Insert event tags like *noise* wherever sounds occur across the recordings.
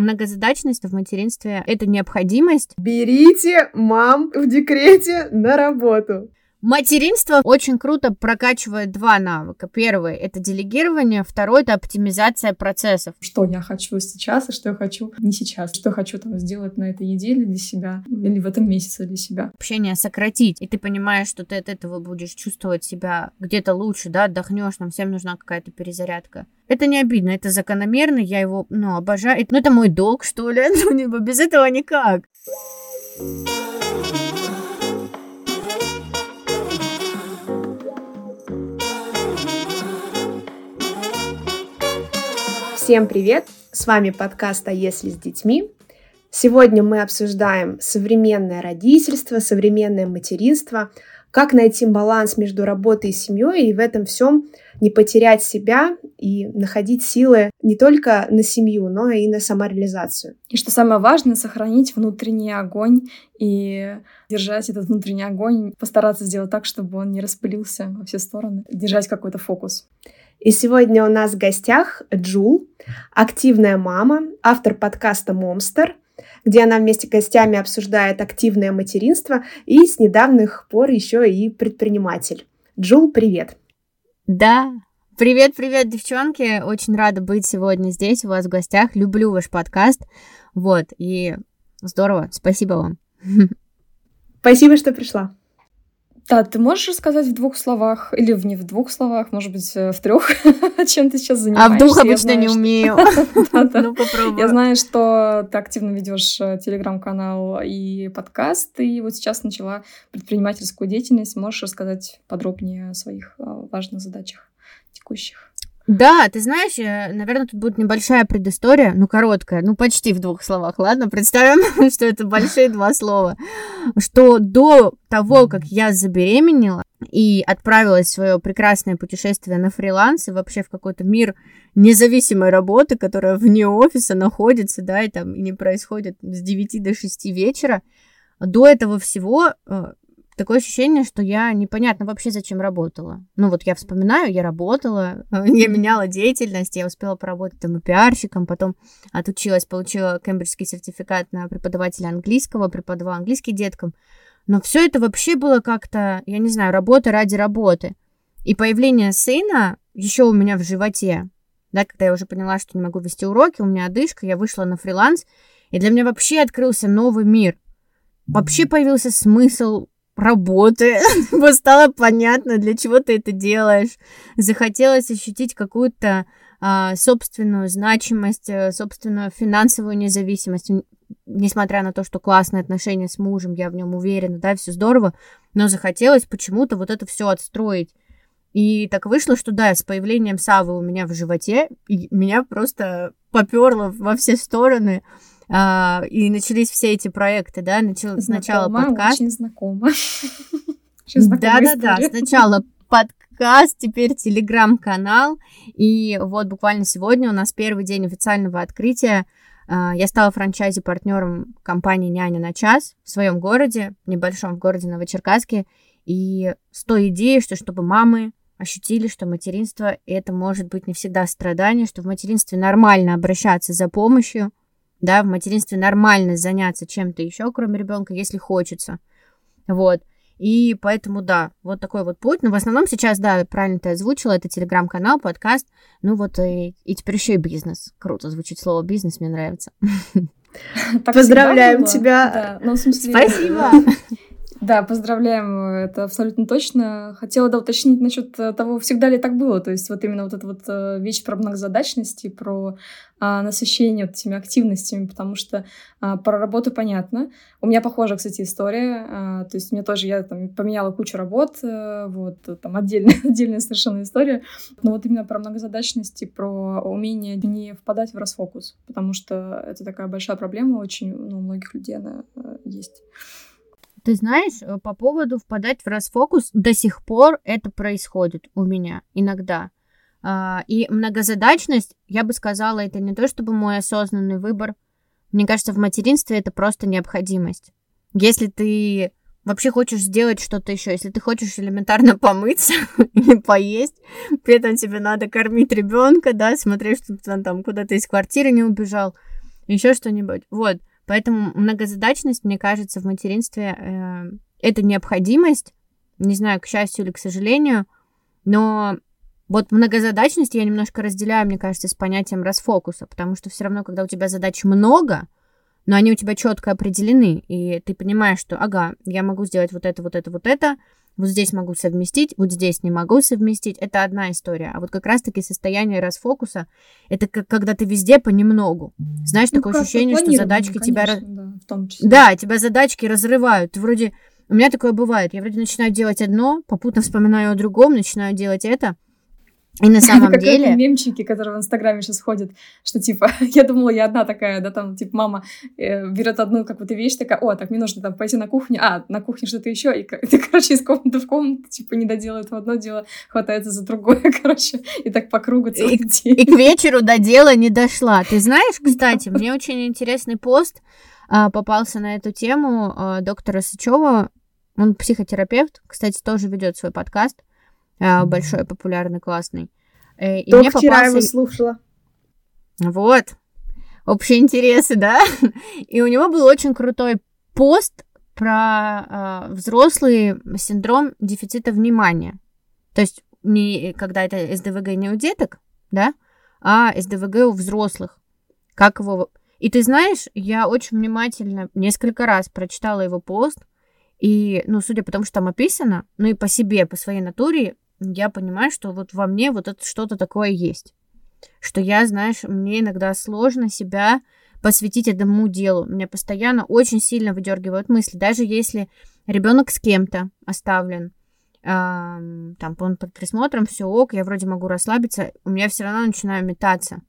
многозадачность в материнстве — это необходимость. Берите мам в декрете на работу. Материнство очень круто прокачивает два навыка. Первый — это делегирование, второй — это оптимизация процессов. Что я хочу сейчас и что я хочу не сейчас. Что я хочу там сделать на этой неделе для себя или в этом месяце для себя. Общение сократить, и ты понимаешь, что ты от этого будешь чувствовать себя где-то лучше, да, отдохнешь, нам всем нужна какая-то перезарядка. Это не обидно, это закономерно, я его, ну, обожаю. Ну, это мой долг, что ли, *laughs* ну, без этого никак. Всем привет! С вами подкаст «А если с детьми?». Сегодня мы обсуждаем современное родительство, современное материнство, как найти баланс между работой и семьей, и в этом всем не потерять себя и находить силы не только на семью, но и на самореализацию. И что самое важное, сохранить внутренний огонь и держать этот внутренний огонь, постараться сделать так, чтобы он не распылился во все стороны, держать какой-то фокус. И сегодня у нас в гостях Джул, активная мама, автор подкаста «Момстер», где она вместе с гостями обсуждает активное материнство и с недавних пор еще и предприниматель. Джул, привет! Да, привет, привет, девчонки! Очень рада быть сегодня здесь у вас в гостях. Люблю ваш подкаст. Вот, и здорово, спасибо вам. *laughs* Спасибо, что пришла. Да, ты можешь рассказать в двух словах, или в не в двух словах, может быть, э, в трех, *laughs* чем ты сейчас занимаешься? А в двух обычно не умею. *laughs* *laughs* Ну, попробуй. Я знаю, что ты активно ведешь э, телеграм-канал и подкаст, и вот сейчас начала предпринимательскую деятельность. Можешь рассказать подробнее о своих э, важных задачах текущих? Да, ты знаешь, э, наверное, тут будет небольшая предыстория, ну, короткая, ну, почти в двух словах, ладно? Представим, *laughs* что это большие два слова. Что до того, как я забеременела и отправилась в свое прекрасное путешествие на фриланс и вообще в какой-то мир независимой работы, которая вне офиса находится, да, и там не происходит с 9 до 6 вечера, до этого всего э, такое ощущение, что я непонятно вообще зачем работала. Ну вот я вспоминаю, я работала, *laughs* я меняла деятельность, я успела поработать там и пиарщиком, потом отучилась, получила кембриджский сертификат на преподавателя английского, преподавала английский деткам. Но все это вообще было как-то, я не знаю, работа ради работы. И появление сына еще у меня в животе, да, когда я уже поняла, что не могу вести уроки, у меня одышка, я вышла на фриланс, и для меня вообще открылся новый мир. Вообще появился смысл работы. *laughs* Стало понятно, для чего ты это делаешь. Захотелось ощутить какую-то а, собственную значимость, э, собственную финансовую независимость. Несмотря на то, что классные отношения с мужем, я в нем уверена, да, все здорово, но захотелось почему-то вот это все отстроить. И так вышло, что да, с появлением Савы у меня в животе, меня просто поперло во все стороны. А, и начались все эти проекты, да, начал знакомо, сначала подкаст. *laughs* Очень знакомо. Да-да-да, сначала подкаст, теперь телеграм-канал, и вот буквально сегодня у нас первый день официального открытия. А, я стала франчайзи-партнером компании «Няня на час» в своем городе, небольшом в городе Новочеркасске, и с той идеей, что чтобы мамы ощутили, что материнство это может быть не всегда страдание, что в материнстве нормально обращаться за помощью, да, в материнстве нормально заняться чем-то еще, кроме ребенка, если хочется. Вот. И поэтому, да, вот такой вот путь. Но в основном сейчас, да, правильно ты озвучила, это телеграм-канал, подкаст. Ну вот и, и теперь еще и бизнес. Круто звучит слово бизнес, мне нравится. Поздравляем тебя. Да, ну, в смысле... Спасибо. Да, поздравляем, это абсолютно точно. Хотела, да, уточнить насчет э, того, всегда ли так было. То есть вот именно вот эта вот э, вещь про многозадачность и про а, насыщение вот этими активностями, потому что а, про работу понятно. У меня похожая, кстати, история. А, то есть мне тоже, я там поменяла кучу работ, а, вот, там отдельная, *laughs* отдельная совершенно история. Но вот именно про многозадачность и про умение не впадать в расфокус, потому что это такая большая проблема очень, ну, у многих людей она а, есть. Ты знаешь, э, по поводу впадать в расфокус, до сих пор это происходит у меня иногда. А, и многозадачность, я бы сказала, это не то чтобы мой осознанный выбор. Мне кажется, в материнстве это просто необходимость. Если ты вообще хочешь сделать что-то еще, если ты хочешь элементарно *laughs* помыться *laughs* или поесть, при этом тебе надо кормить ребенка, да, смотреть, чтобы он там куда-то из квартиры не убежал, еще что-нибудь. Вот. Поэтому многозадачность, мне кажется, в материнстве э, это необходимость, не знаю, к счастью или к сожалению, но вот многозадачность я немножко разделяю, мне кажется, с понятием расфокуса, потому что все равно, когда у тебя задач много, но они у тебя четко определены, и ты понимаешь, что, ага, я могу сделать вот это, вот это, вот это, вот здесь могу совместить, вот здесь не могу совместить, это одна история. А вот как раз-таки состояние расфокуса, это как когда ты везде понемногу. Знаешь, ну, такое ощущение, что задачки конечно, тебя... Да, в том числе. да, тебя задачки разрывают. Ты вроде... У меня такое бывает. Я вроде начинаю делать одно, попутно вспоминаю о другом, начинаю делать это, и на *laughs* самом как деле... мемчики, которые в Инстаграме сейчас ходят, что типа, *laughs* я думала, я одна такая, да, там, типа, мама э, берет одну какую-то вещь, такая, о, так, мне нужно там пойти на кухню, а, на кухне что-то еще, *laughs* и ты, короче, из комнаты в комнату, типа, не доделает в одно дело, хватается за другое, короче, и так по кругу целый и, день. И к вечеру до дела не дошла. Ты знаешь, кстати, мне очень интересный пост а, попался на эту тему а, доктора Сычева, он психотерапевт, кстати, тоже ведет свой подкаст, большой, популярный, классный. Э, и Только вчера попался... его слушала. Вот. Общие интересы, да? *laughs* И у него был очень крутой пост про э, взрослый синдром дефицита внимания. То есть не когда это СДВГ не у деток, да, а СДВГ у взрослых. Как его... И ты знаешь, я очень внимательно несколько раз прочитала его пост, и, ну, судя по тому, что там описано, ну и по себе, по своей натуре, я понимаю, что вот во мне вот это что-то такое есть. Что я, знаешь, мне иногда сложно себя посвятить этому делу. Меня постоянно очень сильно выдергивают мысли. Даже если ребенок с кем-то оставлен, э, там он под присмотром, все ок, я вроде могу расслабиться, у меня все равно начинаю метаться.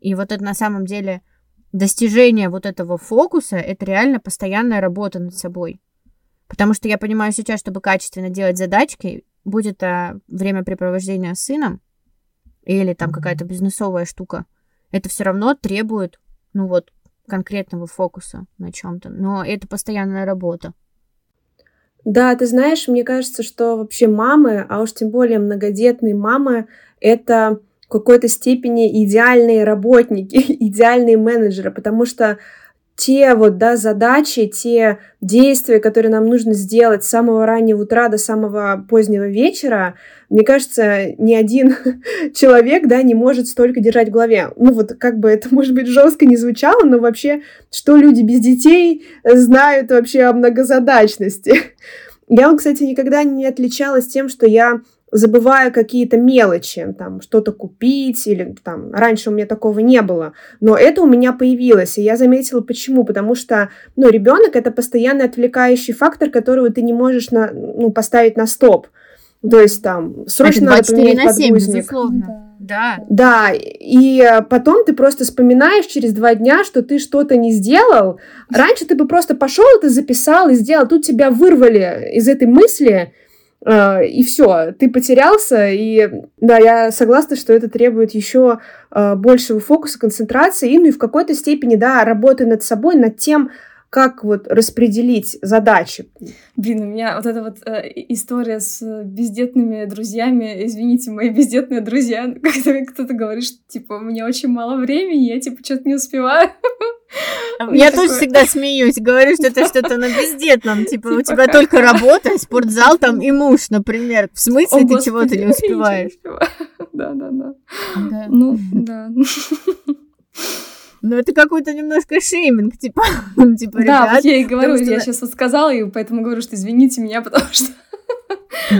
И вот это на самом деле достижение вот этого фокуса, это реально постоянная работа над собой. Потому что я понимаю сейчас, чтобы качественно делать задачки, будет это времяпрепровождение с сыном или там какая-то бизнесовая штука, это все равно требует, ну вот, конкретного фокуса на чем-то. Но это постоянная работа. Да, ты знаешь, мне кажется, что вообще мамы, а уж тем более многодетные мамы, это в какой-то степени идеальные работники, *laughs* идеальные менеджеры, потому что те вот, да, задачи, те действия, которые нам нужно сделать с самого раннего утра до самого позднего вечера, мне кажется, ни один *laughs* человек, да, не может столько держать в голове. Ну вот как бы это, *laughs* может быть, жестко не звучало, но вообще, что люди без детей знают вообще о многозадачности. *laughs* Я, кстати, никогда не отличалась тем, что я забывая какие-то мелочи, там, что-то купить, или там, раньше у меня такого не было, но это у меня появилось, и я заметила, почему, потому что, ну, ребенок это постоянный отвлекающий фактор, которого ты не можешь на, ну, поставить на стоп, то есть там срочно надо поменять на 7, подгузник. Безусловно. Да. Да, и потом ты просто вспоминаешь через два дня, что ты что-то не сделал. Раньше ты бы просто пошел это записал и сделал, тут тебя вырвали из этой мысли, и все, ты потерялся, и да, я согласна, что это требует еще а, большего фокуса, концентрации, и ну и в какой-то степени, да, работы над собой, над тем, как вот распределить задачи. Блин, у меня вот эта вот э, история с бездетными друзьями, извините, мои бездетные друзья, *laughs* когда кто-то говорит, что, типа, у меня очень мало времени, я, типа, что-то не успеваю. *laughs* Я тоже всегда смеюсь, говорю, что это что-то на бездетном, типа, у типа тебя только работа, спортзал там и муж, например. В смысле ты чего-то не *laughs* успеваешь? Да, да, да. Ну, да. Ну, это какой-то немножко шейминг, типа, *laughs* типа, да, ребят. я и говорю, что... я сейчас вот сказала, и поэтому говорю, что извините меня, *laughs* потому что...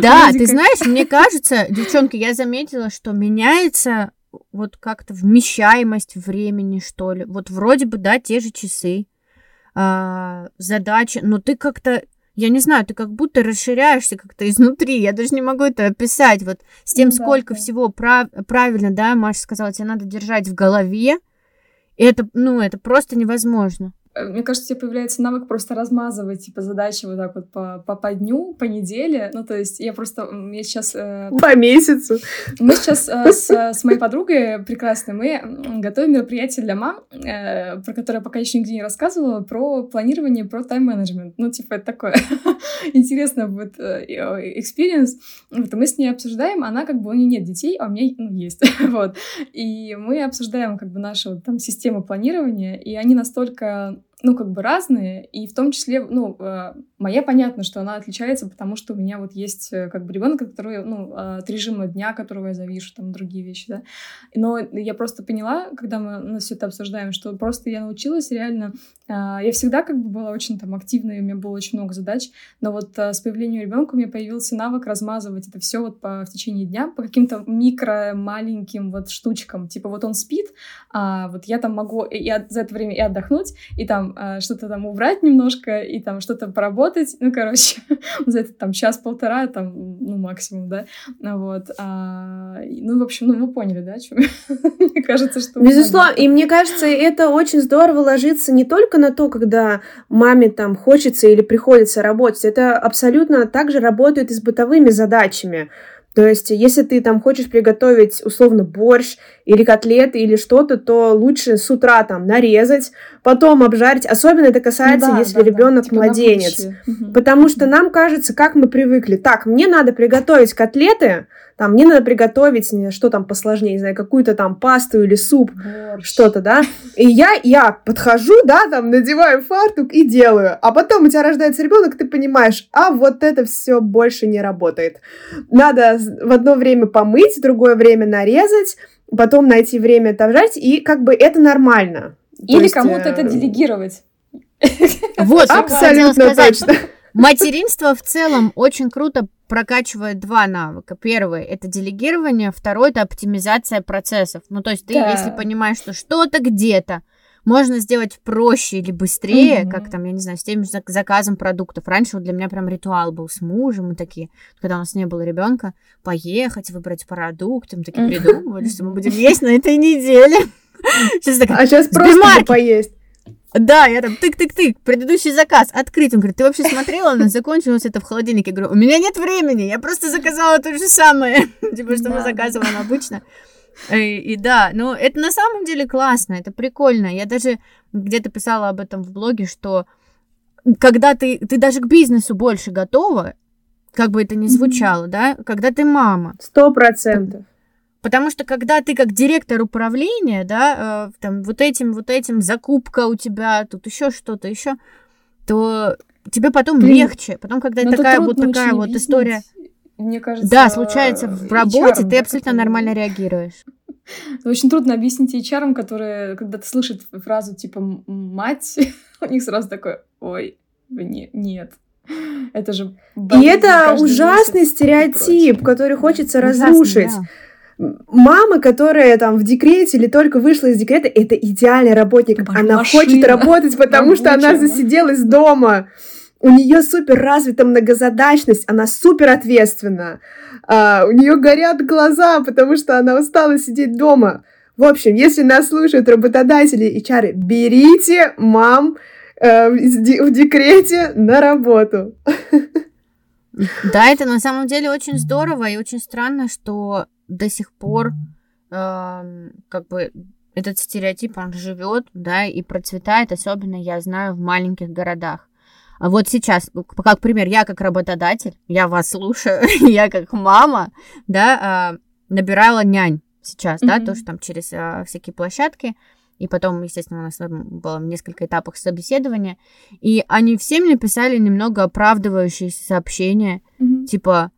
Да, ты знаешь, мне кажется, девчонки, я заметила, что меняется вот как-то вмещаемость времени, что ли. Вот вроде бы, да, те же часы, а, задачи, но ты как-то, я не знаю, ты как будто расширяешься как-то изнутри. Я даже не могу это описать. Вот с тем, ну, сколько да, всего прав, правильно, да, Маша сказала, тебе надо держать в голове, это, ну, это просто невозможно. Э, мне кажется, у тебя появляется навык просто размазывать, типа, задачи вот так вот по, по, по дню, по неделе. Ну, то есть я просто... Я сейчас... Э... По месяцу. Мы сейчас э, с, с моей подругой прекрасной, мы готовим мероприятие для мам, э, про которое пока еще нигде не рассказывала, про планирование, про тайм-менеджмент. Ну, типа, это такое *laughs* интересно будет experience. Вот, мы с ней обсуждаем, она как бы, у нее нет детей, а у меня ну, есть. *laughs* вот. И мы обсуждаем как бы нашу там систему планирования, и они настолько um, ну, как бы разные, и в том числе, ну, э, моя понятно, что она отличается, потому что у меня вот есть э, как бы ребенок, который, ну, от режима дня, которого я завишу, там, другие вещи, да. Но я просто поняла, когда мы на все это обсуждаем, что просто я научилась реально, э, я всегда как бы была очень там активной, у меня было очень много задач, но вот с появлением ребенка у меня появился навык размазывать это все вот по, в течение дня по каким-то микро маленьким вот штучкам, типа вот он спит, а вот я там могу и за это время и отдохнуть, и там а, что-то там убрать немножко и там что-то поработать. Ну, короче, *laughs* за это там час-полтора, там, ну, максимум, да. Ну, вот. А, ну, в общем, ну, вы поняли, да, что *laughs* мне кажется, что... Безусловно, и мне кажется, это очень здорово ложится не только на то, когда маме там хочется или приходится работать, это абсолютно также работает и с бытовыми задачами. То есть, если ты там хочешь приготовить условно борщ или котлеты или что-то, то лучше с утра там нарезать, потом обжарить. Особенно это касается, да, если да, ребенок да. Типа младенец. Потому что нам кажется, как мы привыкли. Так, мне надо приготовить котлеты, там, мне надо приготовить, что там посложнее, не знаю, какую-то там пасту или суп, что-то, да. И я, я подхожу, да, там, надеваю фартук и делаю. А потом у тебя рождается ребенок, ты понимаешь, а вот это все больше не работает. Надо в одно время помыть, в другое время нарезать, потом найти время это обжарить, и как бы это нормально. Или кому-то это э, делегировать. Вот, абсолютно точно. Материнство в целом очень круто прокачивает два навыка. Первый это делегирование, второй это оптимизация процессов. Ну, то есть ты, да. если понимаешь, что что-то где-то можно сделать проще или быстрее, mm-hmm. как там, я не знаю, с тем же заказом продуктов. Раньше вот для меня прям ритуал был с мужем, мы такие, когда у нас не было ребенка, поехать, выбрать продукты, мы такие придумывали, что мы будем есть на этой неделе. *laughs* Сейчас а сейчас просто поесть. Да, я там тык-тык-тык, предыдущий заказ открыть. Он говорит, ты вообще смотрела, она закончилась это в холодильнике. Я говорю, у меня нет времени, я просто заказала то же самое, *laughs* типа, что мы заказываем обычно. И, и да, ну это на самом деле классно, это прикольно. Я даже где-то писала об этом в блоге, что когда ты, ты даже к бизнесу больше готова, как бы это ни звучало, mm-hmm. да, когда ты мама. Сто процентов. Потому что когда ты как директор управления, да, э, там вот этим, вот этим, закупка у тебя, тут еще что-то еще, то тебе потом Блин, легче. Потом, когда ну, такая вот такая вот история. Мне кажется, да, случается в работе, ты абсолютно нормально *laughs* реагируешь. Очень трудно объяснить HR, которые, когда ты слышишь фразу типа «мать», *laughs* у них сразу такой «ой, не, нет». Это же... И это ужасный стереотип, который хочется разрушить. Да мама, которая там в декрете или только вышла из декрета, это идеальный работник. Машина. Она хочет работать, потому что она засиделась дома. У нее супер развита многозадачность, она супер ответственна. А, у нее горят глаза, потому что она устала сидеть дома. В общем, если нас слушают работодатели и чары, берите мам э, в декрете на работу. *laughs* Да, это на самом деле очень здорово и очень странно, что до сих пор э, как бы этот стереотип, он живет, да, и процветает, особенно, я знаю, в маленьких городах. А вот сейчас, как пример, я как работодатель, я вас слушаю, *laughs* я как мама, да, э, набирала нянь сейчас, mm-hmm. да, тоже там через э, всякие площадки, и потом, естественно, у нас было несколько этапов собеседования, и они все мне писали немного оправдывающиеся сообщения, mm-hmm. типа,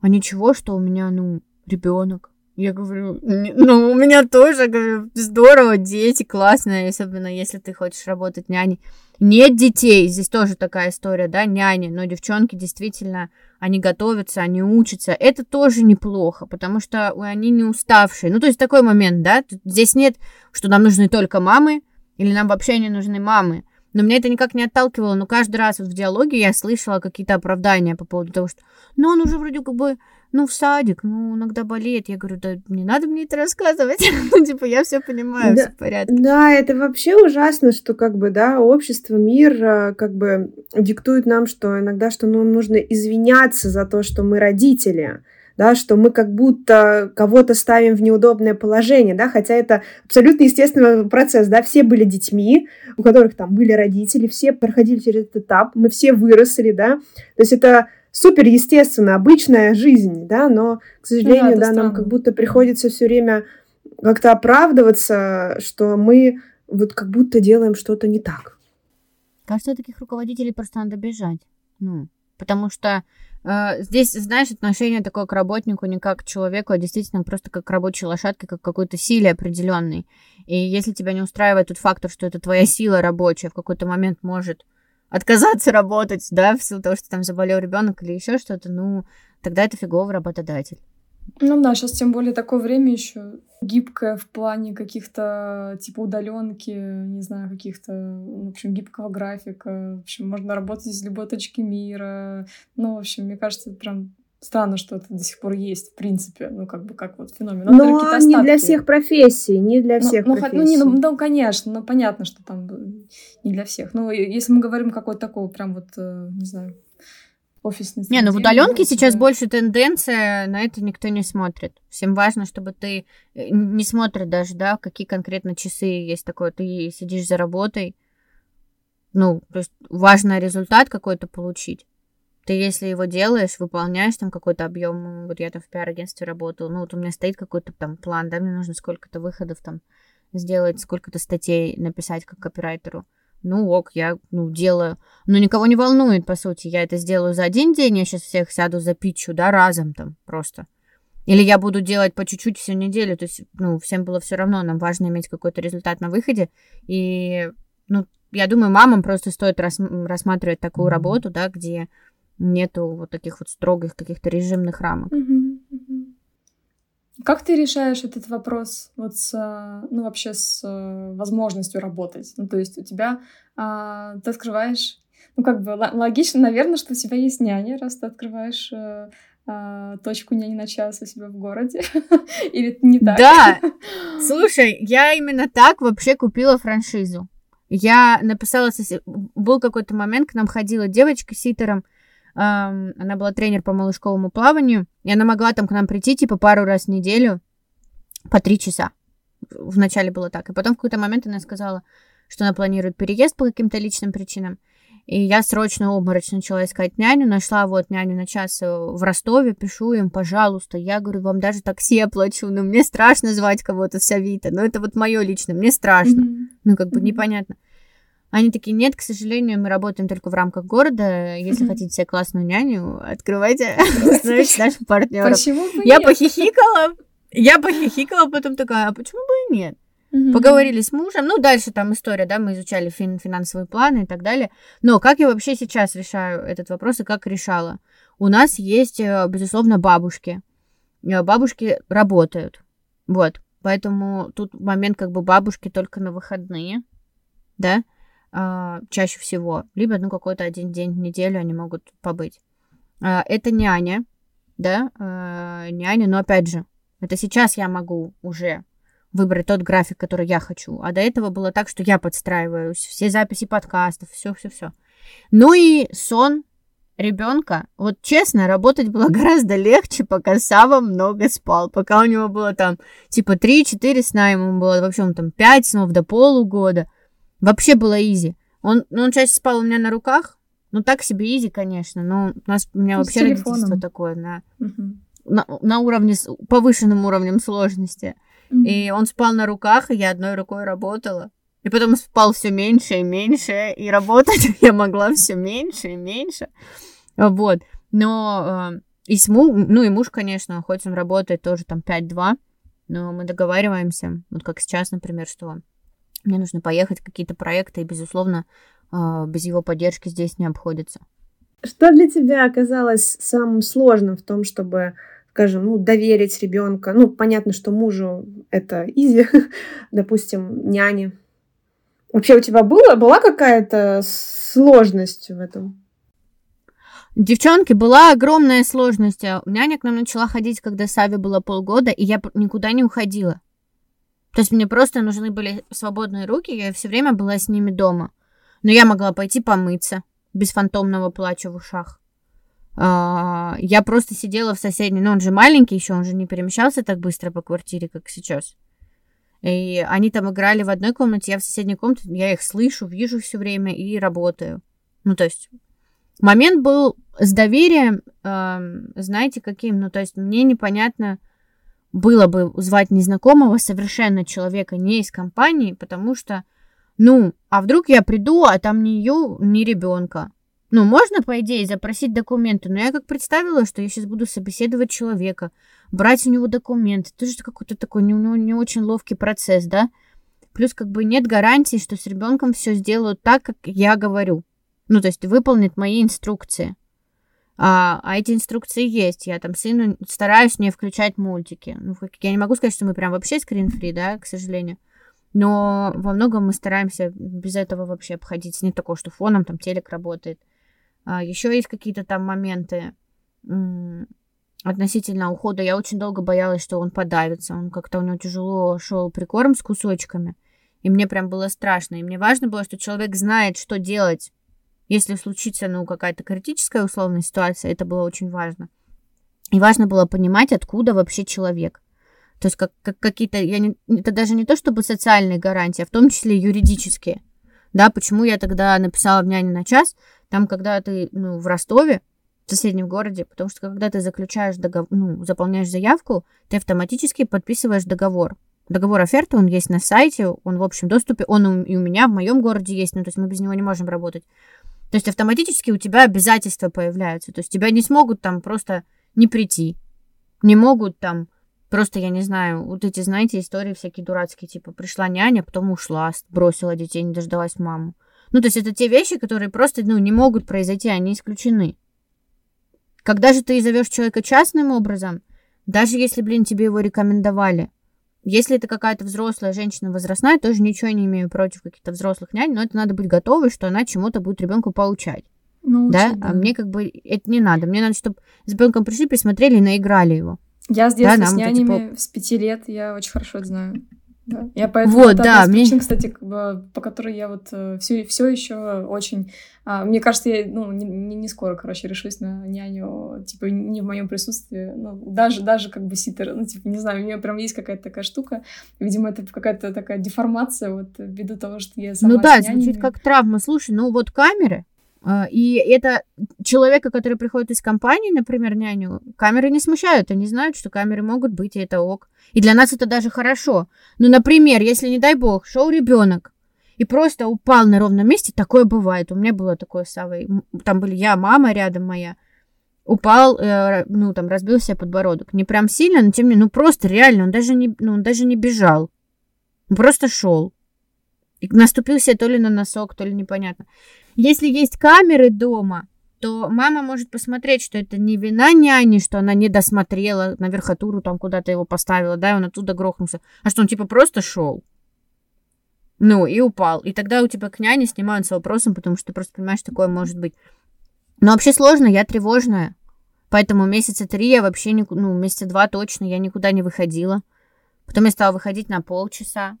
а ничего, что у меня, ну, ребенок. Я говорю, ну, у меня тоже, говорю, здорово, дети, классно, особенно если ты хочешь работать няней. Нет детей, здесь тоже такая история, да, няни, но девчонки действительно, они готовятся, они учатся. Это тоже неплохо, потому что они не уставшие. Ну, то есть такой момент, да, здесь нет, что нам нужны только мамы, или нам вообще не нужны мамы. Но меня это никак не отталкивало, но каждый раз вот в диалоге я слышала какие-то оправдания по поводу того, что ну он уже вроде как бы ну, в садик, ну, иногда болеет. Я говорю, да не надо мне это рассказывать. *laughs* ну, типа, я все понимаю, да, все в порядке. Да, это вообще ужасно, что как бы, да, общество, мир э, как бы диктует нам, что иногда, что нам нужно извиняться за то, что мы родители да, что мы как будто кого-то ставим в неудобное положение, да, хотя это абсолютно естественный процесс, да, все были детьми, у которых там были родители, все проходили через этот этап, мы все выросли, да, то есть это супер естественно, обычная жизнь, да, но, к сожалению, ну, да, да нам как будто приходится все время как-то оправдываться, что мы вот как будто делаем что-то не так. Кажется, таких руководителей просто надо бежать. Ну, потому что э, здесь, знаешь, отношение такое к работнику не как к человеку, а действительно просто как к рабочей лошадке, как к какой-то силе определенной. И если тебя не устраивает тот фактор, что это твоя сила рабочая в какой-то момент может отказаться работать, да, в силу того, что там заболел ребенок или еще что-то, ну, тогда это фиговый работодатель. Ну да, сейчас тем более такое время еще гибкое в плане каких-то типа удаленки, не знаю, каких-то, в общем, гибкого графика. В общем, можно работать из любой точки мира. Ну, в общем, мне кажется, это прям странно, что это до сих пор есть, в принципе, ну, как бы, как вот феномен. Но, но не для всех профессий, не для ну, всех ну, профессий. Ну, не, ну, ну, конечно, ну, понятно, что там не для всех. Ну, если мы говорим какой-то такой прям вот, э, не знаю, офисный Не, ну в удаленке сейчас да. больше тенденция, на это никто не смотрит. Всем важно, чтобы ты э, не смотрит даже, да, какие конкретно часы есть такое, ты сидишь за работой, ну, то есть важно результат какой-то получить ты если его делаешь, выполняешь там какой-то объем, вот я там в пиар-агентстве работала, ну вот у меня стоит какой-то там план, да, мне нужно сколько-то выходов там сделать, сколько-то статей написать как копирайтеру. Ну ок, я ну, делаю. Но никого не волнует, по сути. Я это сделаю за один день, я сейчас всех сяду за питчу, да, разом там просто. Или я буду делать по чуть-чуть всю неделю. То есть, ну, всем было все равно, нам важно иметь какой-то результат на выходе. И, ну, я думаю, мамам просто стоит рас- рассматривать такую работу, да, где Нету вот таких вот строгих каких-то режимных рамок. Как ты решаешь этот вопрос вот с, ну, вообще с э, возможностью работать? Ну, то есть у тебя, а, ты открываешь, ну, как бы логично, наверное, что у тебя есть няня, раз ты открываешь а, а, точку няни на час у себя в городе. *laughs* Или не так? Да! *laughs* Слушай, я именно так вообще купила франшизу. Я написала... Был какой-то момент, к нам ходила девочка с ситером, она была тренер по малышковому плаванию, и она могла там к нам прийти, типа, пару раз в неделю по три часа. Вначале было так. И потом в какой-то момент она сказала, что она планирует переезд по каким-то личным причинам. И я срочно обморочно начала искать няню, нашла вот няню на час э, в Ростове, пишу им, пожалуйста, я говорю, вам даже такси оплачу, но мне страшно звать кого-то с Авито, но это вот мое личное, мне страшно, mm-hmm. ну как бы mm-hmm. непонятно. Они такие, нет, к сожалению, мы работаем только в рамках города. Если mm-hmm. хотите себе классную няню, открывайте, *laughs* становитесь нашим партнером. Почему бы Я похихикала, я похихикала, потом такая, а почему бы и нет? Mm-hmm. Поговорили с мужем. Ну, дальше там история, да, мы изучали фин- финансовые планы и так далее. Но как я вообще сейчас решаю этот вопрос и как решала? У нас есть, э, безусловно, бабушки. Э, бабушки работают. Вот. Поэтому тут момент как бы бабушки только на выходные, да, чаще всего, либо ну какой-то один день в неделю они могут побыть. А, это няня, да, а, няня, но опять же, это сейчас я могу уже выбрать тот график, который я хочу. А до этого было так, что я подстраиваюсь, все записи подкастов, все-все-все. Ну и сон ребенка. Вот честно, работать было *laughs* гораздо легче, пока Сава много спал. Пока у него было там типа 3-4 сна, ему было, в общем, там 5 снов до полугода. Вообще было изи. Он, ну, он чаще спал у меня на руках. Ну, так себе изи, конечно. Но у нас у меня ну, вообще родительство такое на, угу. на, на уровне, повышенным уровнем сложности. Угу. И он спал на руках, и я одной рукой работала. И потом спал все меньше и меньше, и работать *laughs* я могла все меньше и меньше. Вот. Но э, и с му, ну и муж, конечно, хоть он работает тоже там 5-2, но мы договариваемся, вот как сейчас, например, что мне нужно поехать, какие-то проекты, и, безусловно, а, без его поддержки здесь не обходится. Что для тебя оказалось самым сложным в том, чтобы, скажем, ну, доверить ребенка? Ну, понятно, что мужу это изи, *laughs* допустим, няне. Вообще у тебя было, была какая-то сложность в этом? Девчонки, была огромная сложность. Няня к нам начала ходить, когда Саве было полгода, и я никуда не уходила. То есть мне просто нужны были свободные руки, я все время была с ними дома. Но я могла пойти помыться без фантомного плача в ушах. А, я просто сидела в соседней, ну он же маленький еще, он же не перемещался так быстро по квартире, как сейчас. И они там играли в одной комнате, я в соседней комнате, я их слышу, вижу все время и работаю. Ну, то есть момент был с доверием, э, знаете, каким? Ну, то есть мне непонятно было бы звать незнакомого совершенно человека не из компании, потому что, ну, а вдруг я приду, а там ни ее, ни ребенка. Ну, можно, по идее, запросить документы, но я как представила, что я сейчас буду собеседовать человека, брать у него документы. Это же какой-то такой не, ну, не очень ловкий процесс, да? Плюс как бы нет гарантии, что с ребенком все сделают так, как я говорю. Ну, то есть выполнит мои инструкции. А, а эти инструкции есть. Я там сыну стараюсь не включать мультики. Ну, я не могу сказать, что мы прям вообще скрин-фри, да, к сожалению. Но во многом мы стараемся без этого вообще обходиться. Не такое, что фоном там телек работает. А, еще есть какие-то там моменты относительно ухода. Я очень долго боялась, что он подавится. Он как-то у него тяжело шел прикорм с кусочками. И мне прям было страшно. И мне важно было, что человек знает, что делать если случится, ну, какая-то критическая условная ситуация, это было очень важно. И важно было понимать, откуда вообще человек. То есть как, как какие-то, я не, это даже не то чтобы социальные гарантии, а в том числе юридические. Да, почему я тогда написала в няне на час, там, когда ты, ну, в Ростове, в соседнем городе, потому что когда ты заключаешь договор, ну, заполняешь заявку, ты автоматически подписываешь договор. Договор оферты, он есть на сайте, он в общем доступе, он и у меня в моем городе есть, ну, то есть мы без него не можем работать. То есть автоматически у тебя обязательства появляются. То есть тебя не смогут там просто не прийти. Не могут там просто, я не знаю, вот эти, знаете, истории всякие дурацкие, типа пришла няня, потом ушла, бросила детей, не дождалась маму. Ну, то есть это те вещи, которые просто, ну, не могут произойти, они исключены. Когда же ты зовешь человека частным образом, даже если, блин, тебе его рекомендовали, если это какая-то взрослая женщина возрастная, тоже ничего не имею против каких-то взрослых нянь, но это надо быть готовой, что она чему-то будет ребенку поучать. Ну, да? да, а мне как бы это не надо. Мне надо, чтобы с ребенком пришли, присмотрели и наиграли его. Я с детства да, с нянями типа... с пяти лет, я очень хорошо это знаю. Да. Я поэтому вот, да, мне... причин, кстати, по которой я вот все, э, все еще очень... А, мне кажется, я ну, не, не скоро, короче, решусь на няню, типа, не в моем присутствии. Ну, даже, даже как бы ситер, ну, типа, не знаю, у меня прям есть какая-то такая штука. Видимо, это какая-то такая деформация, вот, ввиду того, что я сама Ну да, звучит как травма. Слушай, ну вот камеры, и это человека, который приходит из компании, например, няню, камеры не смущают, они знают, что камеры могут быть, и это ок. И для нас это даже хорошо. Ну, например, если, не дай бог, шел ребенок и просто упал на ровном месте, такое бывает. У меня было такое с Савой. Там были я, мама рядом моя. Упал, э, ну, там, разбил себе подбородок. Не прям сильно, но тем не менее, ну, просто реально, он даже не, ну, он даже не бежал. Он просто шел. И наступил себе то ли на носок, то ли непонятно. Если есть камеры дома, то мама может посмотреть, что это не вина няни, что она не досмотрела на верхотуру, там куда-то его поставила, да, и он оттуда грохнулся, а что он типа просто шел. Ну, и упал. И тогда у тебя к няне снимаются вопросом, потому что ты просто понимаешь, такое может быть. Но вообще сложно, я тревожная. Поэтому месяца три я вообще, не, ну, месяца два точно я никуда не выходила. Потом я стала выходить на полчаса.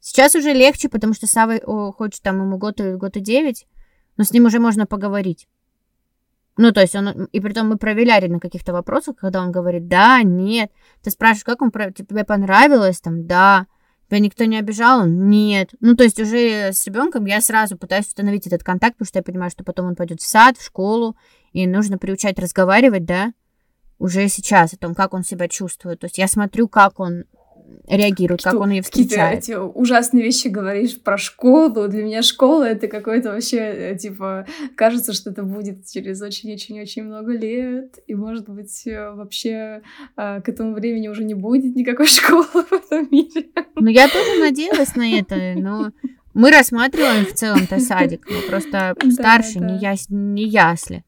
Сейчас уже легче, потому что Сава о, хочет там ему год, год и девять, но с ним уже можно поговорить. Ну, то есть он, и при том мы проверяли на каких-то вопросах, когда он говорит да, нет. Ты спрашиваешь, как он, тебе понравилось, там, да. Тебя никто не обижал? Нет. Ну, то есть уже с ребенком я сразу пытаюсь установить этот контакт, потому что я понимаю, что потом он пойдет в сад, в школу, и нужно приучать разговаривать, да, уже сейчас о том, как он себя чувствует. То есть я смотрю, как он реагирует, как он ее встречает. Эти ужасные вещи говоришь про школу. Для меня школа это какой-то вообще, э, типа, кажется, что это будет через очень-очень-очень много лет. И, может быть, э, вообще э, к этому времени уже не будет никакой *laughs* школы в этом мире. Ну, я тоже надеялась на это, но мы рассматриваем в целом-то садик. Ну, просто старше, Не, яс... не ясли.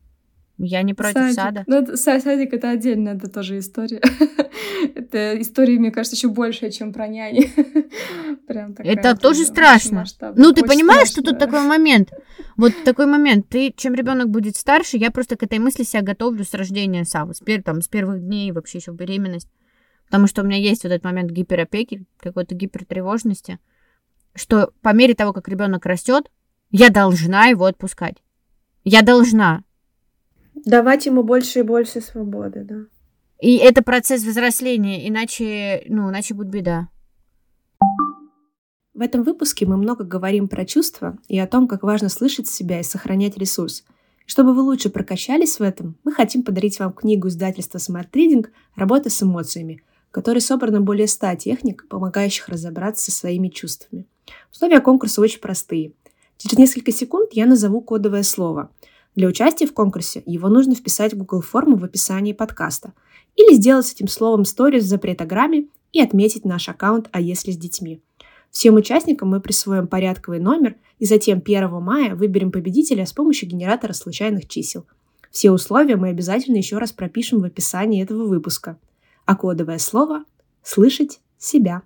Я не против Садик. сада. Ну, садик это отдельная, это тоже история. *laughs* это история, мне кажется, еще больше, чем про няни. *laughs* Прям такая Это тоже страшно. Ну, ты понимаешь, что страшно, тут да. такой момент? Вот такой момент. Ты, чем ребенок будет старше, я просто к этой мысли себя готовлю с рождения Савы, с, пер- там, с первых дней, вообще еще беременность. Потому что у меня есть вот этот момент гиперопеки, какой-то гипертревожности, что по мере того, как ребенок растет, я должна его отпускать. Я должна. Давать ему больше и больше свободы, да. И это процесс взросления, иначе, ну, иначе будет беда. В этом выпуске мы много говорим про чувства и о том, как важно слышать себя и сохранять ресурс. Чтобы вы лучше прокачались в этом, мы хотим подарить вам книгу издательства Smart Reading «Работа с эмоциями», в которой собрано более 100 техник, помогающих разобраться со своими чувствами. Условия конкурса очень простые. Через несколько секунд я назову кодовое слово. Для участия в конкурсе его нужно вписать в Google форму в описании подкаста или сделать с этим словом сторис в запретограмме и отметить наш аккаунт «А если с детьми». Всем участникам мы присвоим порядковый номер и затем 1 мая выберем победителя с помощью генератора случайных чисел. Все условия мы обязательно еще раз пропишем в описании этого выпуска. А кодовое слово – слышать себя.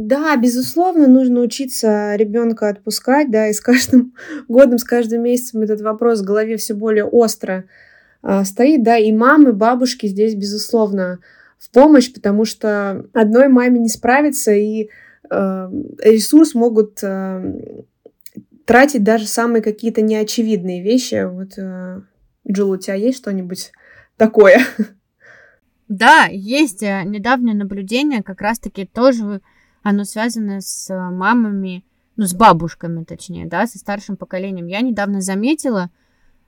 Да, безусловно, нужно учиться ребенка отпускать, да, и с каждым *laughs* годом, с каждым месяцем этот вопрос в голове все более остро а, стоит, да, и мамы, бабушки здесь, безусловно, в помощь, потому что одной маме не справиться, и э, ресурс могут э, тратить даже самые какие-то неочевидные вещи. Вот, э, Джул, у тебя есть что-нибудь такое? *laughs* Да, есть э, недавнее наблюдение, как раз-таки тоже оно связано с э, мамами, ну, с бабушками, точнее, да, со старшим поколением. Я недавно заметила,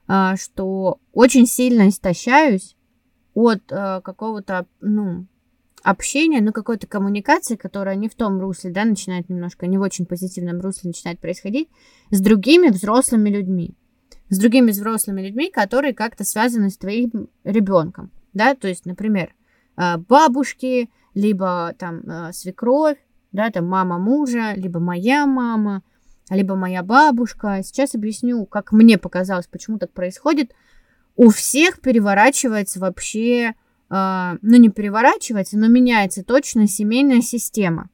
а, что очень сильно истощаюсь от э, какого-то, ну, общения, ну, какой-то коммуникации, которая не в том русле, да, начинает немножко, не в очень позитивном русле начинает происходить, с другими взрослыми людьми. С другими взрослыми людьми, которые как-то связаны с твоим ребенком, да, то есть, например, э, бабушки, либо там э, свекровь, да, там мама мужа, либо моя мама, либо моя бабушка. Сейчас объясню, как мне показалось, почему так происходит. У всех переворачивается вообще, э, ну не переворачивается, но меняется точно семейная система.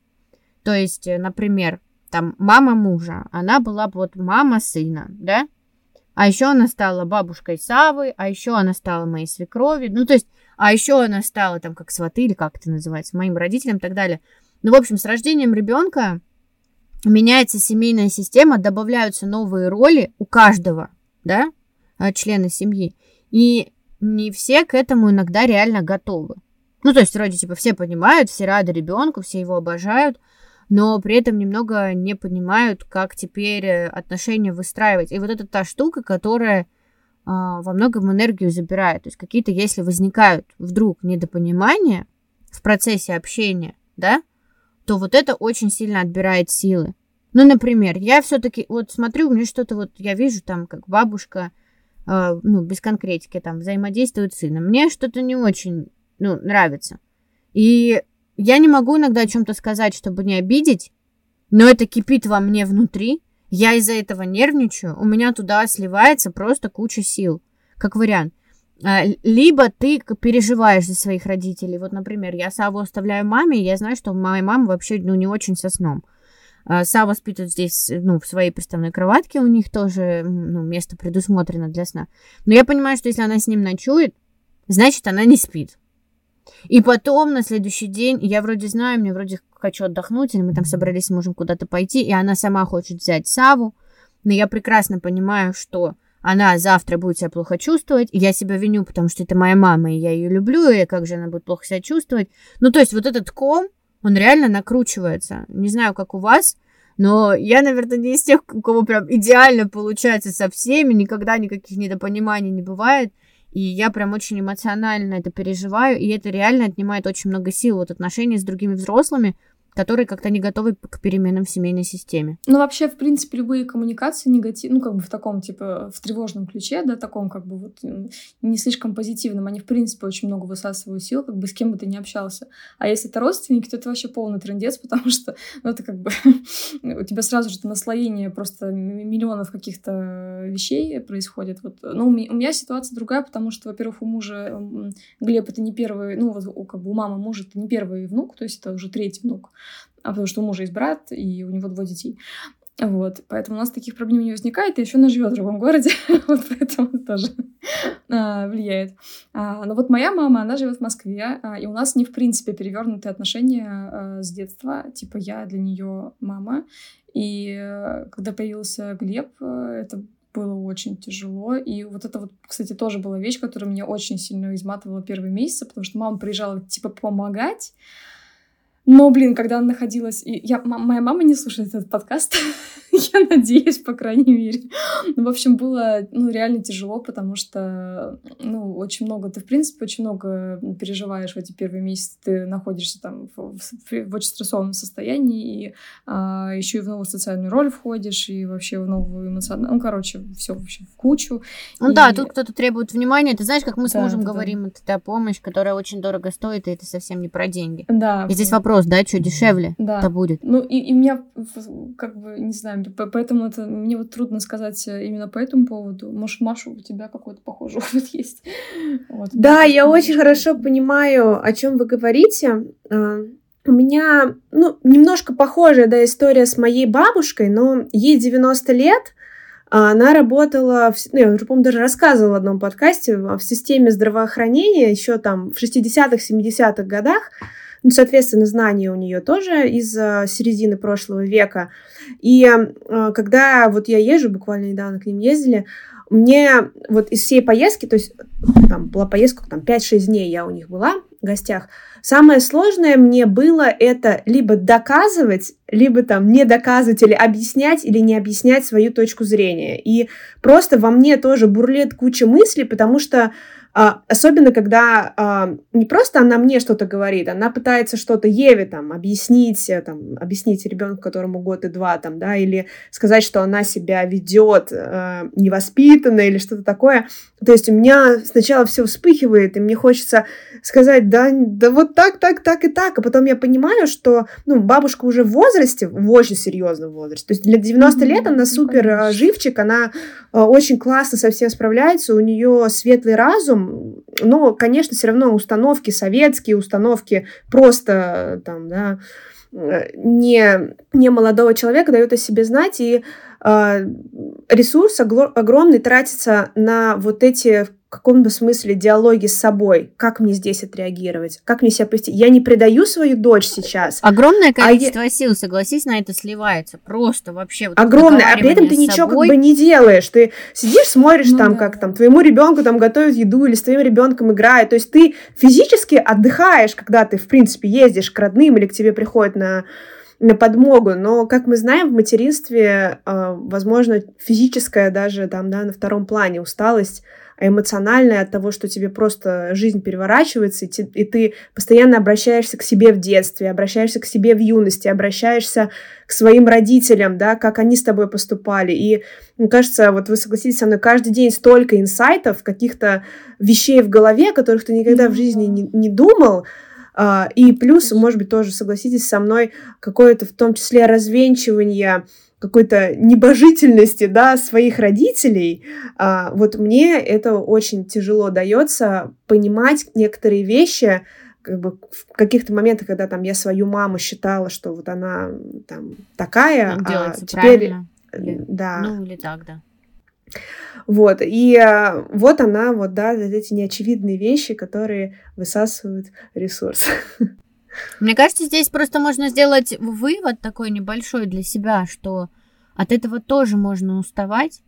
То есть, э, например, там мама мужа, она была вот мама сына, да? А еще она стала бабушкой Савы, а еще она стала моей свекровью. Ну, то есть, а еще она стала там как сваты, или как это называется, моим родителям и так далее. Ну, в общем, с рождением ребенка меняется семейная система, добавляются новые роли у каждого, да, а, члена семьи. И не все к этому иногда реально готовы. Ну, то есть, вроде, типа, все понимают, все рады ребенку, все его обожают, но при этом немного не понимают, как теперь э, отношения выстраивать. И вот это та штука, которая а, во многом энергию забирает. То есть какие-то, если возникают вдруг недопонимания в процессе общения, да, то вот это очень сильно отбирает силы. Ну, например, я все-таки вот смотрю, мне что-то вот, я вижу там, как бабушка, э, ну, без конкретики, там, взаимодействует с сыном. Мне что-то не очень, ну, нравится. И я не могу иногда о чем-то сказать, чтобы не обидеть, но это кипит во мне внутри. Я из-за этого нервничаю, у меня туда сливается просто куча сил, как вариант. А, Либо ты переживаешь за своих родителей. Вот, например, я Саву оставляю маме, и я знаю, что моя мама вообще ну, не очень со сном. А, Сава спит вот здесь, ну, в своей приставной кроватке, у них тоже ну, место предусмотрено для сна. Но я понимаю, что если она с ним ночует, значит, она не спит. И потом на следующий день, я вроде знаю, мне вроде хочу отдохнуть, или мы там собрались с мужем куда-то пойти, и она сама хочет взять Саву, но я прекрасно понимаю, что она завтра будет себя плохо чувствовать, и я себя виню, потому что это моя мама, и я ее люблю, и как же она будет плохо себя чувствовать. Ну, то есть вот этот ком, он реально накручивается. Не знаю, как у вас, но я, наверное, не из тех, у кого прям идеально получается со всеми, никогда никаких недопониманий не бывает. И я прям очень эмоционально это переживаю, и это реально отнимает очень много сил. Вот отношения с другими взрослыми, которые как-то не готовы к переменам в семейной системе. Ну, вообще, в принципе, любые коммуникации негатив, ну, как бы в таком, типа, в тревожном ключе, да, таком, как бы, вот, не слишком позитивном, они, в принципе, очень много высасывают сил, как бы, с кем бы ты ни общался. А если это родственники, то это вообще полный трендец, *laughs* потому что, ну, это как бы, у тебя сразу же наслоение просто миллионов каких-то вещей происходит. Вот. Ну, у меня ситуация другая, потому что, во-первых, у мужа Глеб это не первый, ну, вот, как бы у мамы мужа это не первый внук, то есть это уже третий внук а потому что у мужа есть брат, и у него двое детей. Вот, поэтому у нас таких проблем не возникает, и еще она живет в другом городе, *laughs* вот поэтому тоже а, влияет. А, но вот моя мама, она живет в Москве, а, и у нас не в принципе перевернутые отношения а, с детства, типа я для нее мама, и а, когда появился Глеб, а, это было очень тяжело. И вот это вот, кстати, тоже была вещь, которая меня очень сильно изматывала первые месяцы, потому что мама приезжала, типа, помогать, но, блин, когда она находилась... И я, моя мама не слушает этот подкаст, *laughs* *laughs* я надеюсь, по крайней мере. Ну, в общем, было, ну, реально тяжело, потому что, ну, очень много... Ты, в принципе, очень много переживаешь в эти первые месяцы. Ты находишься там в, в, в очень стрессовом состоянии, и а, еще и в новую социальную роль входишь, и вообще в новую эмоциональную... Ну, короче, все вообще в кучу. Ну и... да, тут кто-то требует внимания. Ты знаешь, как мы с да, мужем да, говорим, да. это та помощь, которая очень дорого стоит, и это совсем не про деньги. Да. И здесь вопрос вопрос, да, что дешевле да. это будет. Ну, и, и меня, как бы, не знаю, поэтому это мне вот трудно сказать э, именно по этому поводу. Может, Маша, у тебя какой-то похожий *laughs* опыт есть? Вот. Да, я очень хорошо понимаю, о чем вы говорите. А, у меня, ну, немножко похожая, да, история с моей бабушкой, но ей 90 лет, а она работала, в, ну, я уже, по-моему, даже рассказывала в одном подкасте, в системе здравоохранения еще там в 60-х, 70-х годах. Ну, соответственно, знания у нее тоже из э, середины прошлого века. И э, когда вот я езжу, буквально недавно к ним ездили, мне вот из всей поездки, то есть там была поездка, там 5-6 дней я у них была в гостях, самое сложное мне было это либо доказывать, либо там не доказывать, или объяснять, или не объяснять свою точку зрения. И просто во мне тоже бурлит куча мыслей, потому что особенно, когда а, не просто она мне что-то говорит, она пытается что-то Еве там объяснить, э, там, объяснить ребенку, которому год и два, там, да, или сказать, что она себя ведет а, невоспитанно или что-то такое. То есть у меня сначала все вспыхивает, и мне хочется сказать, да, да вот так, так, так и так, а потом я понимаю, что, ну, бабушка уже в возрасте, в очень серьезном возрасте, то есть для 90 mm-hmm. лет она ну, супер конечно. живчик, она очень классно со всем справляется, у нее светлый разум, но, конечно, все равно установки советские, установки просто там, да, не, не молодого человека дают о себе знать, и э, ресурс огромный тратится на вот эти каком-то смысле диалоги с собой. Как мне здесь отреагировать? Как мне себя повести? Я не предаю свою дочь сейчас. Огромное количество а я... сил, согласись, на это сливается. Просто вообще. Вот Огромное. А при этом ты ничего собой... как бы не делаешь. Ты сидишь, смотришь ну, там, да. как там твоему ребенку там готовят еду или с твоим ребенком играют. То есть ты физически отдыхаешь, когда ты, в принципе, ездишь к родным или к тебе приходят на на подмогу, но, как мы знаем, в материнстве, э, возможно, физическая даже там, да, на втором плане усталость а эмоциональное от того, что тебе просто жизнь переворачивается, и, и ты постоянно обращаешься к себе в детстве, обращаешься к себе в юности, обращаешься к своим родителям, да, как они с тобой поступали. И мне кажется, вот вы согласитесь со мной, каждый день столько инсайтов, каких-то вещей в голове, которых ты никогда в жизни не, не думал, Uh, и плюс, может быть, тоже согласитесь со мной, какое-то в том числе развенчивание какой-то небожительности, да, своих родителей, а, вот мне это очень тяжело дается понимать некоторые вещи, как бы в каких-то моментах, когда там я свою маму считала, что вот она там такая, а теперь, или, да, ну или так, да. Вот, и а, вот она, вот, да, эти неочевидные вещи, которые высасывают ресурс. *laughs* Мне кажется, здесь просто можно сделать вывод такой небольшой для себя, что от этого тоже можно уставать,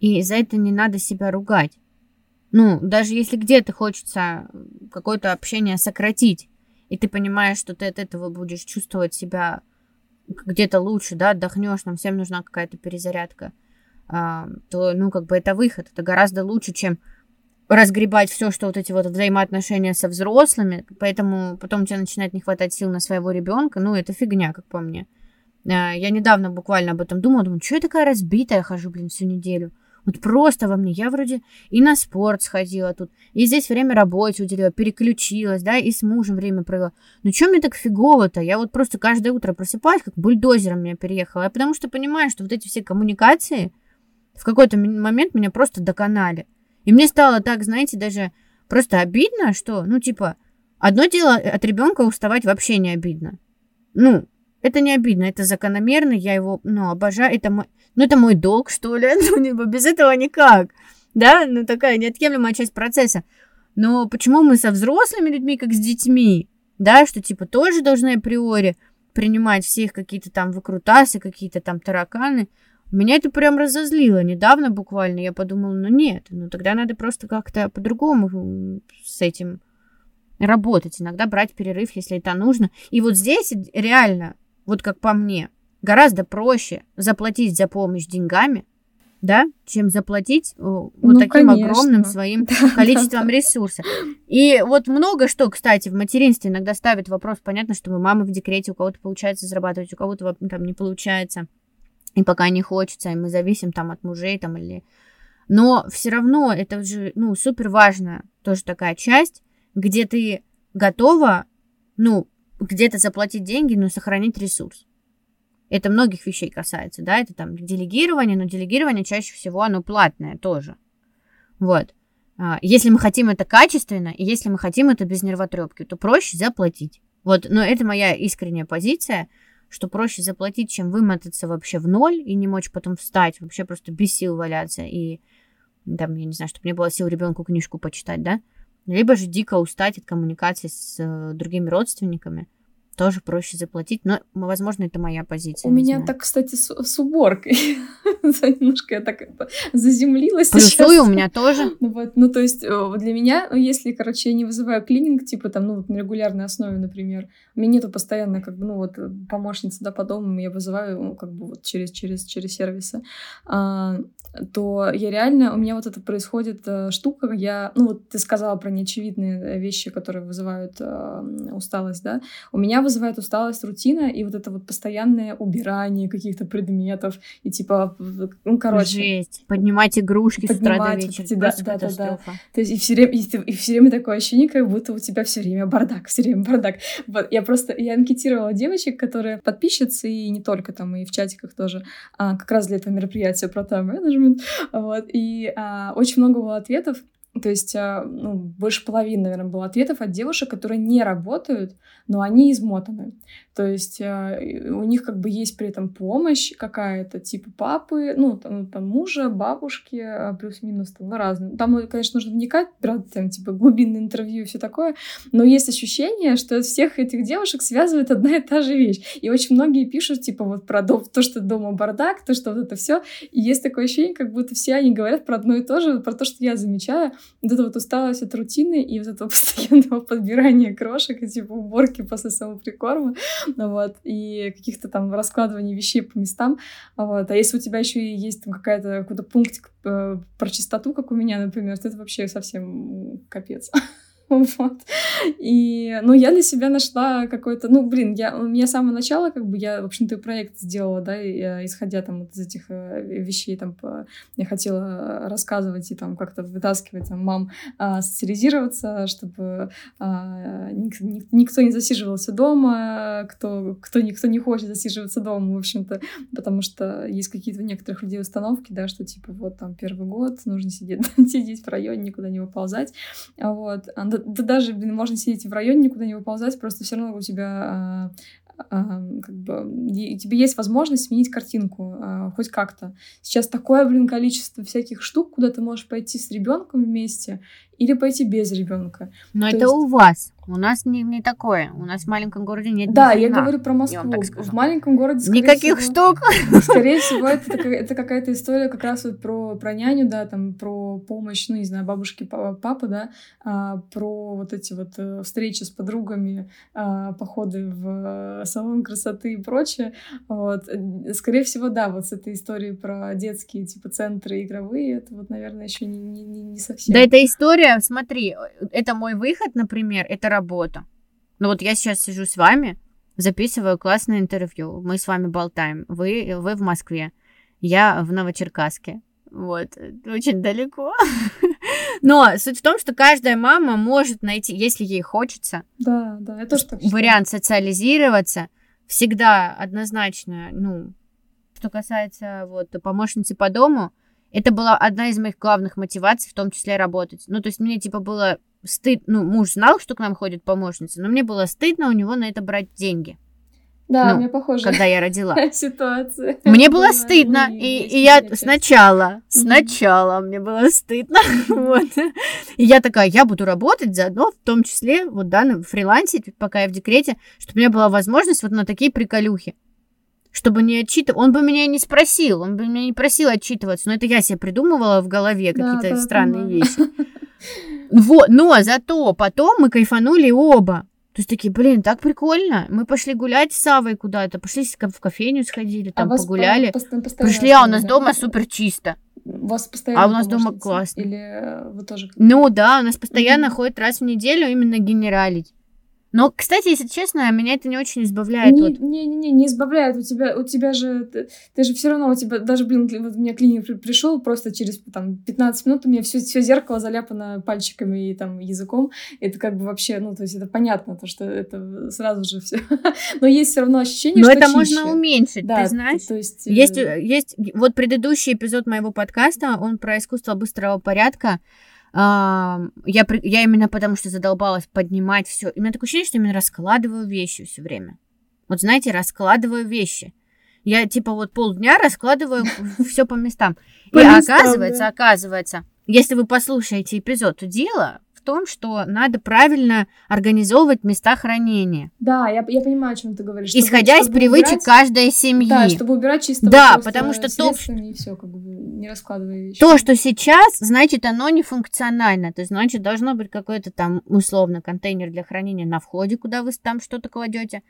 и за это не надо себя ругать. Ну, даже если где-то хочется какое-то общение сократить, и ты понимаешь, что ты от этого будешь чувствовать себя где-то лучше, да, отдохнешь, нам всем нужна какая-то перезарядка, а, то, ну, как бы это выход, это гораздо лучше, чем разгребать все, что вот эти вот взаимоотношения со взрослыми, поэтому потом у тебя начинает не хватать сил на своего ребенка, ну, это фигня, как по мне. А, я недавно буквально об этом думала, думаю, что я такая разбитая хожу, блин, всю неделю. Вот просто во мне. Я вроде и на спорт сходила тут, и здесь время работе уделила, переключилась, да, и с мужем время провела. Ну что мне так фигово-то? Я вот просто каждое утро просыпаюсь, как бульдозером меня переехала. Я потому что понимаю, что вот эти все коммуникации в какой-то момент меня просто доконали. И мне стало так, знаете, даже просто обидно, что, ну, типа, одно дело от ребенка уставать вообще не обидно. Ну, это не обидно, это закономерно, я его, ну, обожаю, это мой, ну, это мой долг, что ли, *laughs* ну, без этого никак, да, ну, такая неотъемлемая часть процесса. Но почему мы со взрослыми людьми, как с детьми, да, что, типа, тоже должны априори принимать всех какие-то там выкрутасы, какие-то там тараканы, меня это прям разозлило. Недавно буквально я подумала, ну нет, ну тогда надо просто как-то по-другому с этим работать. Иногда брать перерыв, если это нужно. И вот здесь реально, вот как по мне, гораздо проще заплатить за помощь деньгами, да, чем заплатить вот ну, таким конечно. огромным своим *laughs* количеством ресурсов. И вот много что, кстати, в материнстве иногда ставит вопрос, понятно, что мы мамы в декрете, у кого-то получается зарабатывать, у кого-то там не получается и пока не хочется, и мы зависим там от мужей там или... Но все равно это же, ну, супер важная тоже такая часть, где ты готова, ну, где-то заплатить деньги, но сохранить ресурс. Это многих вещей касается, да, это там делегирование, но делегирование чаще всего оно платное тоже. Вот. А, если мы хотим это качественно, и если мы хотим это без нервотрепки, то проще заплатить. Вот, но это моя искренняя позиция – что проще заплатить, чем вымотаться вообще в ноль и не мочь потом встать, вообще просто без сил валяться и там, я не знаю, чтобы не было сил ребенку книжку почитать, да? Либо же дико устать от коммуникации с э, другими родственниками тоже проще заплатить, но, возможно, это моя позиция. У меня знаю. так, кстати, с, с уборкой. *laughs* Немножко я так заземлилась Плюсую у меня тоже. *laughs* Ну, вот, ну, то есть э, для меня, ну, если, короче, я не вызываю клининг, типа там, ну, вот на регулярной основе, например, у меня нету постоянно, как бы, ну, вот помощницы, да, по дому я вызываю, ну, как бы, вот через, через, через сервисы, а, то я реально, у меня вот это происходит а, штука, я, ну, вот ты сказала про неочевидные вещи, которые вызывают а, усталость, да, у меня вызывает усталость рутина и вот это вот постоянное убирание каких-то предметов и типа, ну, короче. Жесть. Поднимать игрушки поднимать, с утра до вечера. Вот, да, да, да, да. То есть и все время, и, и все время такое ощущение, как будто у тебя все время бардак, все время бардак. Вот, я просто, я анкетировала девочек, которые подписчицы, и не только там, и в чатиках тоже, а, как раз для этого мероприятия про тайм-менеджмент, вот, и а, очень много было ответов, то есть, а, ну, больше половины, наверное, было ответов от девушек, которые не работают, но они измотаны. То есть а, у них как бы есть при этом помощь какая-то, типа папы, ну, там, там мужа, бабушки, а, плюс-минус, там, ну, разные. Там, конечно, нужно вникать, правда, там, типа, глубинное интервью и все такое, но есть ощущение, что всех этих девушек связывает одна и та же вещь. И очень многие пишут, типа, вот про дом, то, что дома бардак, то, что вот это все. И есть такое ощущение, как будто все они говорят про одно и то же, про то, что я замечаю. Вот это вот усталость от рутины и вот этого *laughs* постоянного подбирания крошек и, типа, уборки после самоприкорма. вот, и каких-то там раскладываний вещей по местам, вот, а если у тебя еще и есть там какая-то какой-то пунктик э, про чистоту, как у меня, например, то это вообще совсем капец. *laughs* *laughs* Вот. И, ну, я для себя нашла какой-то, ну, блин, я, у меня с самого начала, как бы, я, в общем-то, проект сделала, да, и, э, исходя там вот из этих э, вещей, там, по, я хотела рассказывать и там как-то вытаскивать там мам а, социализироваться, чтобы а, ник, ник, никто не засиживался дома, кто, кто никто не хочет засиживаться дома, в общем-то, потому что есть какие-то у некоторых людей установки, да, что, типа, вот там первый год, нужно сидеть, *laughs* сидеть в районе, никуда не выползать, вот, да, да даже, блин, можно сидеть в районе, никуда не выползать, просто все равно у тебя а, а, как бы, у тебя есть возможность сменить картинку а, хоть как-то. Сейчас такое, блин, количество всяких штук, куда ты можешь пойти с ребенком вместе, или пойти без ребенка. Но это есть... у вас. У нас не, не такое. У нас в маленьком городе нет Да, я говорю про Москву. В маленьком городе, Никаких всего, штук. Скорее всего, это, это какая-то история как раз вот про, про няню, да, там, про помощь, ну, не знаю, бабушки, папы, да, а, про вот эти вот э, встречи с подругами, а, походы в э, салон красоты и прочее. Вот. Скорее всего, да, вот с этой историей про детские, типа, центры игровые, это вот, наверное, еще не, не, не совсем. Да, эта история, смотри, это мой выход, например, это работа. Ну вот я сейчас сижу с вами, записываю классное интервью, мы с вами болтаем, вы, вы в Москве, я в Новочеркасске. Вот, очень далеко. *laughs* Но суть в том, что каждая мама может найти, если ей хочется, да, да, тоже так вариант социализироваться, всегда однозначно, ну, что касается вот помощницы по дому, это была одна из моих главных мотиваций, в том числе работать. Ну, то есть мне, типа, было стыд, ну, муж знал, что к нам ходит помощница, но мне было стыдно у него на это брать деньги. Да, ну, мне похоже. Когда я родила. *laughs* Ситуация. Мне было стыдно, и, и я сначала, сначала мне было стыдно, *laughs* вот. И я такая, я буду работать заодно, в том числе, вот, да, на фрилансе, пока я в декрете, чтобы у меня была возможность вот на такие приколюхи. Чтобы не отчитывать. Он бы меня не спросил, он бы меня не просил отчитываться, но это я себе придумывала в голове какие-то странные вещи. *laughs* Вот, но зато потом мы кайфанули оба. То есть такие, блин, так прикольно. Мы пошли гулять с Савой куда-то, пошли в кофейню сходили, там а погуляли. По, Пришли, а у нас дома супер чисто. У вас постоянно А у нас дома классно. Или вы тоже? Ну да, у нас постоянно mm-hmm. ходит раз в неделю именно генералить. Но, кстати, если честно, меня это не очень избавляет не, от... Не-не-не, не избавляет. У тебя, у тебя же... Ты, ты же все равно, у тебя даже, блин, вот у меня клиник при, пришел просто через там 15 минут, у меня все, все зеркало заляпано пальчиками и там языком. Это как бы вообще, ну, то есть это понятно, то, что это сразу же все. *laughs* Но есть все равно ощущение, Но что это чище. можно уменьшить, да, ты знаешь? То есть... Есть, э, есть... Вот предыдущий эпизод моего подкаста, он про искусство быстрого порядка я, я именно потому что задолбалась поднимать все. И у меня такое ощущение, что я именно раскладываю вещи все время. Вот знаете, раскладываю вещи. Я типа вот полдня раскладываю *laughs* все по местам. И оказывается, оказывается, если вы послушаете эпизод, дело том, что надо правильно организовывать места хранения. Да, я, я понимаю, о чем ты говоришь. Чтобы, Исходя чтобы из привычек убирать, каждой семьи. Да, чтобы убирать чисто Да, потому что то, и все, как бы, не раскладывая вещи. То, что сейчас, значит, оно не функционально. То есть, значит, должно быть какой-то там, условно, контейнер для хранения на входе, куда вы там что-то кладете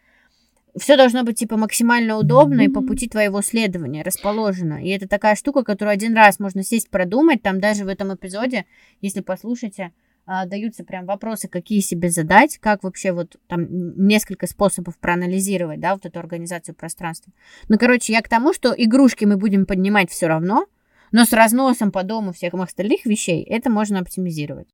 все должно быть типа максимально удобно mm-hmm. и по пути твоего следования расположено. И это такая штука, которую один раз можно сесть продумать. Там даже в этом эпизоде, если послушайте, а, даются прям вопросы, какие себе задать, как вообще вот там несколько способов проанализировать, да, вот эту организацию пространства. Ну, короче, я к тому, что игрушки мы будем поднимать все равно, но с разносом по дому всех остальных вещей это можно оптимизировать.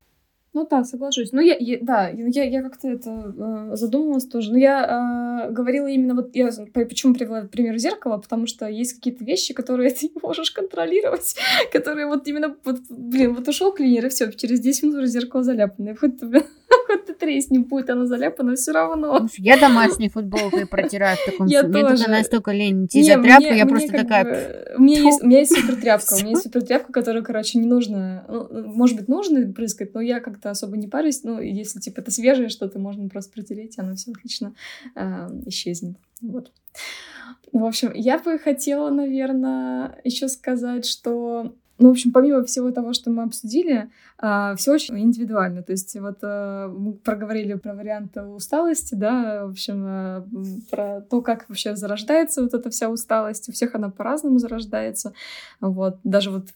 Ну да, соглашусь. Ну я, я да, я, я как-то это э, задумалась тоже. Но я э, говорила именно вот я почему привела пример зеркала, потому что есть какие-то вещи, которые *laughs* ты не можешь контролировать, *laughs* которые вот именно вот, блин, вот ушел клинер и все, через 10 минут уже зеркало заляпанное. Блин, тресни, будет оно заляпано, все равно. Я домашней футболкой протираю в таком я Мне тоже. только настолько лень идти за тряпку, я просто такая... У меня есть, у меня есть супер тряпка, у меня есть супер тряпка, которую, короче, не нужно, ну, может быть, нужно прыскать, но я как как-то особо не парюсь. Ну, если, типа, это свежее что-то, можно просто протереть, оно все отлично э, исчезнет. Вот. В общем, я бы хотела, наверное, еще сказать, что ну, в общем, помимо всего того, что мы обсудили, а, все очень индивидуально. То есть вот э, мы проговорили про варианты усталости, да, в общем, э, про то, как вообще зарождается вот эта вся усталость. У всех она по-разному зарождается. Вот. Даже вот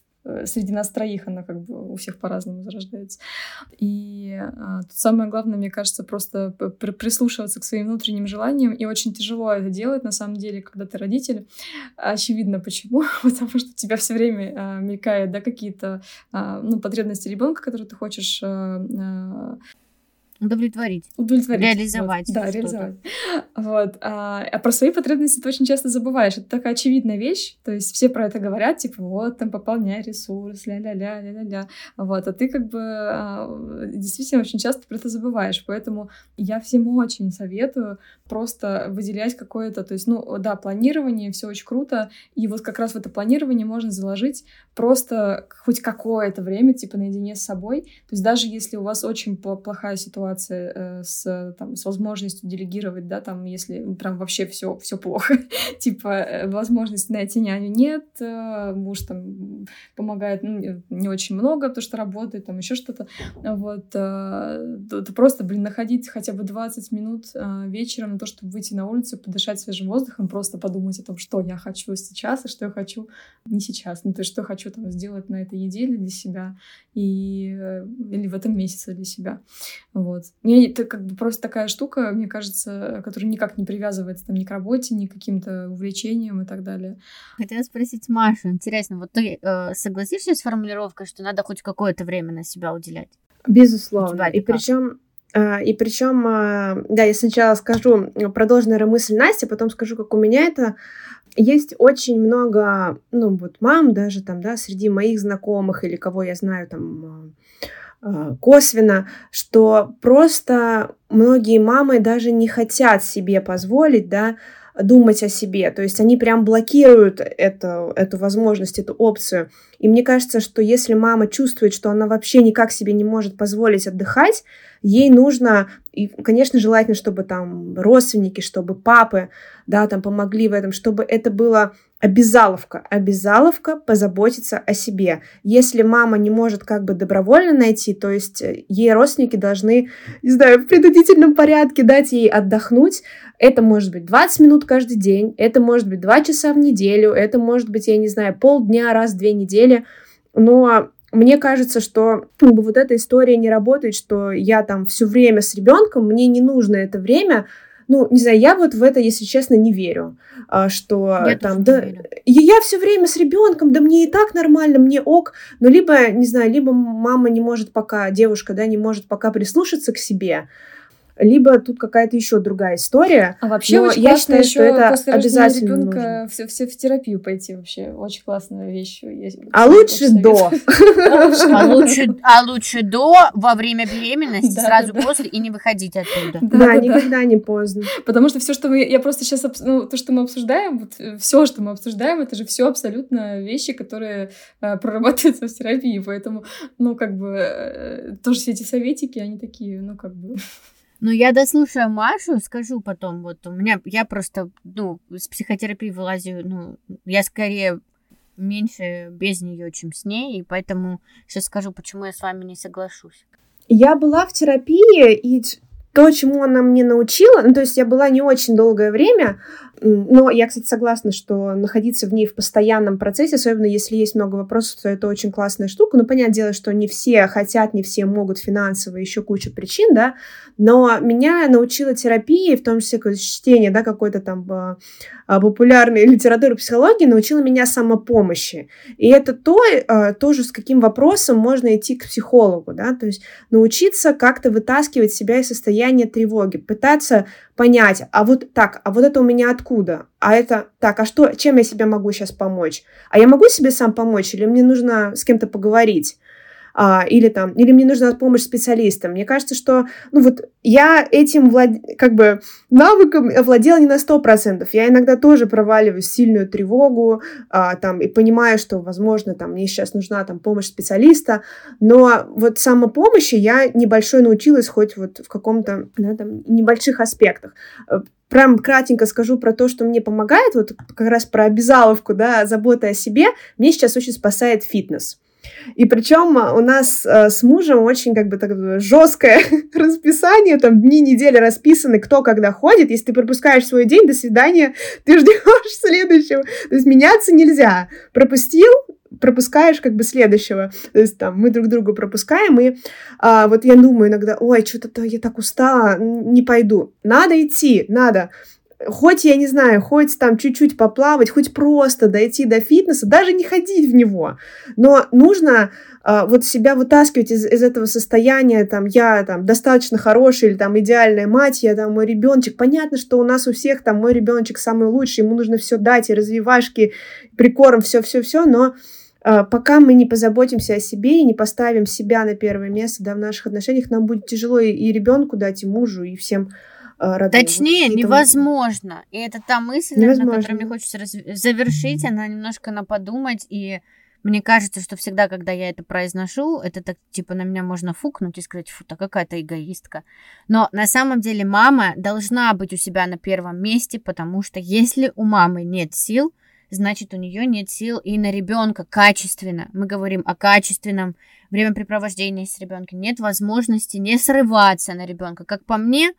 среди нас троих она как бы у всех по-разному зарождается. И а, тут самое главное, мне кажется, просто при прислушиваться к своим внутренним желаниям. И очень тяжело это делать, на самом деле, когда ты родитель. Очевидно, почему. *laughs* Потому что у тебя все время а, мелькают да, какие-то а, ну, потребности ребенка, которые ты хочешь а, а, Удовлетворить. Удовлетворить. Реализовать. Вот. Да, реализовать. Вот. А, а про свои потребности ты очень часто забываешь. Это такая очевидная вещь. То есть все про это говорят, типа, вот, там, пополняй ресурс, ля-ля-ля, ля-ля-ля. Вот. А ты как бы а, действительно очень часто про это забываешь. Поэтому я всем очень советую просто выделять какое-то, то есть, ну, да, планирование, все очень круто. И вот как раз в это планирование можно заложить просто хоть какое-то время, типа, наедине с собой. То есть даже если у вас очень плохая ситуация, ситуации э, с, там, с возможностью делегировать, да, там, если прям вообще все, все плохо, *laughs* типа э, возможности найти няню нет, э, муж там помогает ну, не очень много, потому что работает, там еще что-то, вот, э, то просто, блин, находить хотя бы 20 минут вечером на то, чтобы выйти на улицу, подышать свежим воздухом, просто подумать о том, что я хочу сейчас и что я хочу не сейчас, ну, то есть что хочу там сделать на этой неделе для себя и, или в этом месяце для себя, вот. Мне это как бы просто такая штука, мне кажется, которая никак не привязывается там ни к работе, ни к каким-то увлечениям и так далее. Хотела спросить Машу, интересно, вот ты э, согласишься с формулировкой, что надо хоть какое-то время на себя уделять? Безусловно. И причем а, и причем, а, да, я сначала скажу, продолженная мысль Насти, потом скажу, как у меня это. Есть очень много, ну вот мам даже там, да, среди моих знакомых или кого я знаю там а, косвенно, что просто многие мамы даже не хотят себе позволить, да, думать о себе. То есть они прям блокируют это, эту возможность, эту опцию. И мне кажется, что если мама чувствует, что она вообще никак себе не может позволить отдыхать, ей нужно, и, конечно, желательно, чтобы там родственники, чтобы папы, да, там помогли в этом, чтобы это было обязаловка, обязаловка позаботиться о себе. Если мама не может как бы добровольно найти, то есть э, ей родственники должны, не знаю, в принудительном порядке дать ей отдохнуть. Это может быть 20 минут каждый день, это может быть 2 часа в неделю, это может быть, я не знаю, полдня раз в две недели. Но мне кажется, что как бы, вот эта история не работает, что я там все время с ребенком, мне не нужно это время, ну, не знаю, я вот в это, если честно, не верю, а, что я там, да, я, я все время с ребенком, да мне и так нормально, мне ок, но либо, не знаю, либо мама не может пока, девушка, да, не может пока прислушаться к себе, либо тут какая-то еще другая история. А вообще очень я считаю, что это после обязательно ребенка все, все в терапию пойти вообще. Очень классная вещь. *laughs* а лучше до. А лучше, *laughs* а лучше до, во время беременности, сразу после и не выходить оттуда. Да, никогда не поздно. Потому что все, что мы, я просто сейчас, ну, то, что мы обсуждаем, вот э, все, что мы обсуждаем, это же все абсолютно вещи, которые э, прорабатываются в терапии, поэтому, ну, как бы, э, тоже все эти советики, они такие, ну, как бы... Ну, я дослушаю Машу, скажу потом, вот у меня, я просто, ну, с психотерапией вылазю, ну, я скорее меньше без нее, чем с ней, и поэтому сейчас скажу, почему я с вами не соглашусь. Я была в терапии, и то, чему она мне научила, ну, то есть я была не очень долгое время, но я, кстати, согласна, что находиться в ней в постоянном процессе, особенно если есть много вопросов, то это очень классная штука. Ну, понятное дело, что не все хотят, не все могут финансово, еще куча причин, да, но меня научила терапии, в том числе чтение, да, какой-то там а, а, популярной литературы психологии, научила меня самопомощи. И это то, а, тоже с каким вопросом можно идти к психологу, да, то есть научиться как-то вытаскивать себя из состояния тревоги, пытаться понять, а вот так, а вот это у меня откуда? А это так, а что, чем я себе могу сейчас помочь? А я могу себе сам помочь или мне нужно с кем-то поговорить? А, или там, или мне нужна помощь специалиста. Мне кажется, что, ну вот, я этим влад... как бы навыком владела не на сто процентов. Я иногда тоже проваливаю сильную тревогу, а, там, и понимаю, что, возможно, там, мне сейчас нужна там помощь специалиста, но вот самопомощи я небольшой научилась хоть вот в каком-то, да, там, небольших аспектах э, прям кратенько скажу про то, что мне помогает, вот как раз про обязаловку, да, забота о себе, мне сейчас очень спасает фитнес. И причем у нас э, с мужем очень как бы так жесткое *laughs* расписание, там дни недели расписаны, кто когда ходит. Если ты пропускаешь свой день, до свидания, ты ждешь *laughs* следующего. То есть меняться нельзя. Пропустил, пропускаешь как бы следующего. То есть там мы друг друга пропускаем, и а, вот я думаю иногда, ой, что-то я так устала, не пойду. Надо идти, надо хоть, я не знаю, хоть там чуть-чуть поплавать, хоть просто дойти до фитнеса, даже не ходить в него, но нужно э, вот себя вытаскивать из, из этого состояния, там, я там достаточно хорошая или там идеальная мать, я там мой ребеночек, понятно, что у нас у всех там мой ребеночек самый лучший, ему нужно все дать, и развивашки, прикорм, все-все-все, но э, пока мы не позаботимся о себе и не поставим себя на первое место, да, в наших отношениях, нам будет тяжело и, и ребенку дать, и мужу, и всем Э, родные. Точнее, вот невозможно. И это та мысль, невозможно. на которой мне хочется раз... завершить, она немножко на подумать. И мне кажется, что всегда, когда я это произношу, это так, типа, на меня можно фукнуть и сказать, фу, та какая-то эгоистка. Но на самом деле мама должна быть у себя на первом месте, потому что если у мамы нет сил, значит, у нее нет сил и на ребенка качественно. Мы говорим о качественном времяпрепровождении с ребенком. Нет возможности не срываться на ребенка. Как по мне,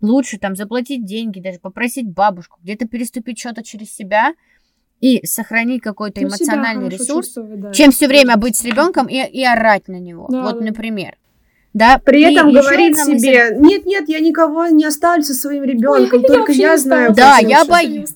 лучше там заплатить деньги, даже попросить бабушку, где-то переступить что-то через себя и сохранить какой-то ну, эмоциональный ресурс, да, чем все время быть с ребенком и, и орать на него. Да, вот, да. например. Да, При этом говорить себе, мысль... нет, нет, я никого не оставлю со своим ребенком, Ой, *laughs* только я, я знаю. Да, я боюсь.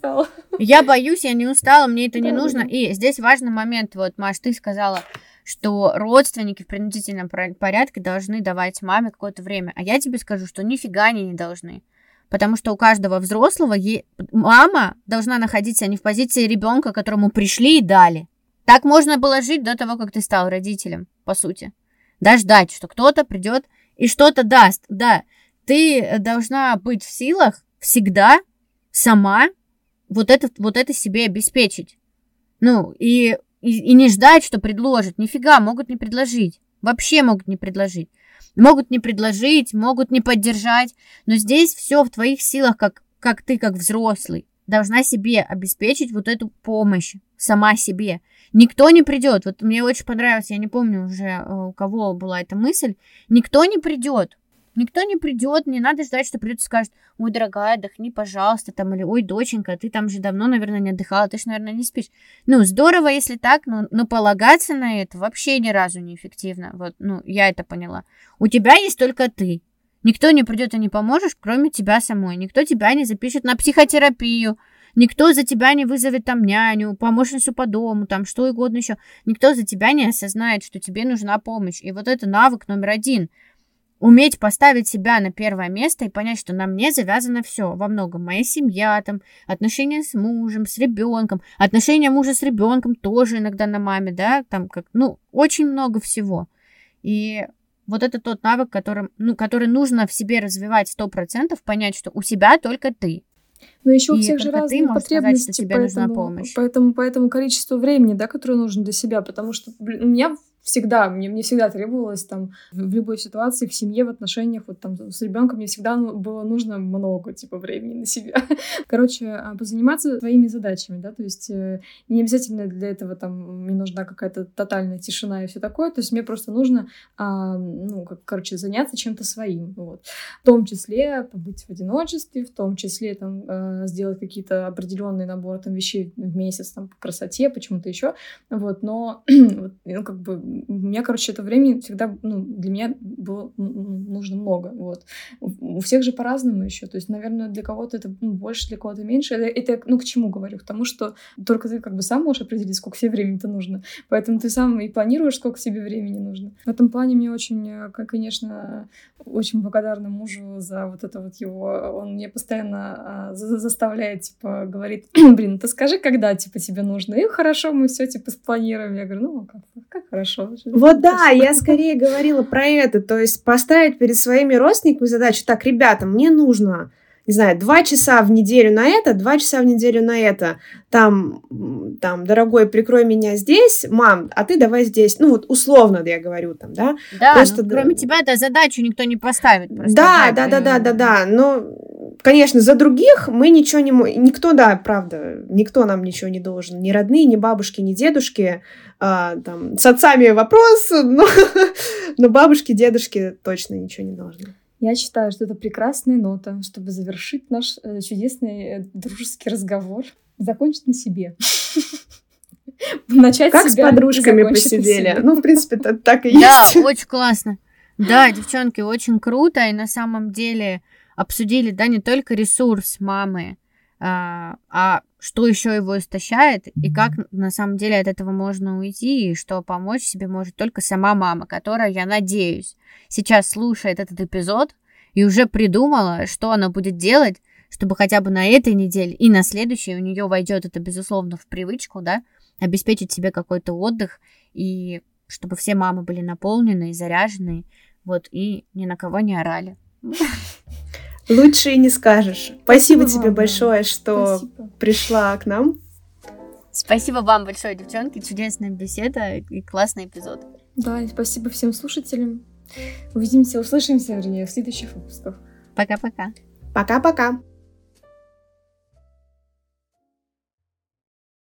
Я боюсь, я не устала, мне это не нужно. И здесь важный момент, вот, Маш, ты сказала, что родственники в принудительном порядке должны давать маме какое-то время. А я тебе скажу, что нифига они не должны. Потому что у каждого взрослого е... мама должна находиться не в позиции ребенка, которому пришли и дали. Так можно было жить до того, как ты стал родителем, по сути. Да, ждать, что кто-то придет и что-то даст. Да, ты должна быть в силах всегда сама вот это, вот это себе обеспечить. Ну, и и, и не ждать, что предложат. Нифига, могут не предложить. Вообще могут не предложить. Могут не предложить, могут не поддержать. Но здесь все в твоих силах, как, как ты, как взрослый. Должна себе обеспечить вот эту помощь сама себе. Никто не придет. Вот мне очень понравилось, я не помню уже, э, у кого была эта мысль. Никто не придет Никто не придет, не надо ждать, что придет и скажет, ой, дорогая, отдохни, пожалуйста, там, или, ой, доченька, ты там же давно, наверное, не отдыхала, ты же, наверное, не спишь. Ну, здорово, если так, но, но полагаться на это вообще ни разу не эффективно. Вот, ну, я это поняла. У тебя есть только ты. Никто не придет и не поможешь, кроме тебя самой. Никто тебя не запишет на психотерапию. Никто за тебя не вызовет там няню, помощницу по дому, там что угодно еще. Никто за тебя не осознает, что тебе нужна помощь. И вот это навык номер один – уметь поставить себя на первое место и понять, что на мне завязано все во многом. Моя семья, там, отношения с мужем, с ребенком, отношения мужа с ребенком тоже иногда на маме, да, там как, ну, очень много всего. И вот это тот навык, который, ну, который нужно в себе развивать сто процентов, понять, что у себя только ты. Но еще у всех же разные потребности, сказать, тебе поэтому, нужна помощь. Поэтому, поэтому количество времени, да, которое нужно для себя, потому что блин, у меня всегда, мне, мне всегда требовалось там в, в любой ситуации, в семье, в отношениях, вот там с ребенком мне всегда было нужно много, типа, времени на себя. *laughs* Короче, а, позаниматься своими задачами, да, то есть э, не обязательно для этого там мне нужна какая-то тотальная тишина и все такое, то есть мне просто нужно, а, ну, как, короче, заняться чем-то своим, вот. В том числе побыть в одиночестве, в том числе там э, сделать какие-то определенные наборы там вещей в месяц там по красоте, почему-то еще, вот, но *clears throat* ну, как бы у меня, короче, это времени всегда, ну, для меня было нужно много, вот. У всех же по-разному еще, то есть, наверное, для кого-то это ну, больше, для кого-то меньше. Это, это, ну, к чему говорю? К тому, что только ты как бы сам можешь определить, сколько тебе времени-то нужно, поэтому ты сам и планируешь, сколько тебе времени нужно. В этом плане мне очень, э, конечно, очень благодарна мужу за вот это вот его, он мне постоянно а, заставляет, типа, говорит, *clears throat* блин, ты скажи, когда, типа, тебе нужно, и хорошо, мы все, типа, спланируем. Я говорю, ну, как, как хорошо, вот да, я скорее говорила про это, то есть поставить перед своими родственниками задачу, так, ребята, мне нужно, не знаю, два часа в неделю на это, два часа в неделю на это, там, там, дорогой, прикрой меня здесь, мам, а ты давай здесь, ну вот условно я говорю там, да. Да, Просто... ну, кроме тебя эту задачу никто не поставит. Просто, да, да, да, да, да, да, но Конечно, за других мы ничего не можем. Никто, да, правда, никто нам ничего не должен. Ни родные, ни бабушки, ни дедушки. А, там, с отцами вопрос, *laughs* но, но бабушки, дедушки точно ничего не должны. Я считаю, что это прекрасная нота, чтобы завершить наш э, чудесный э, дружеский разговор. Закончить на себе. *laughs* Начать как с подружками посидели. Ну, в принципе, так и есть. Да, очень классно. Да, девчонки, очень круто. И на самом деле обсудили, да, не только ресурс мамы, а, а что еще его истощает, и как на самом деле от этого можно уйти, и что помочь себе может только сама мама, которая, я надеюсь, сейчас слушает этот эпизод и уже придумала, что она будет делать, чтобы хотя бы на этой неделе и на следующей у нее войдет это, безусловно, в привычку, да, обеспечить себе какой-то отдых, и чтобы все мамы были наполнены и заряжены, вот, и ни на кого не орали. Лучше и не скажешь. Спасибо, Спасибо тебе вам, большое, что Спасибо. пришла к нам. Спасибо вам большое, девчонки. Чудесная беседа и классный эпизод. Да, и спасибо всем слушателям. Увидимся, услышимся, вернее, в следующих выпусках. Пока-пока. Пока-пока.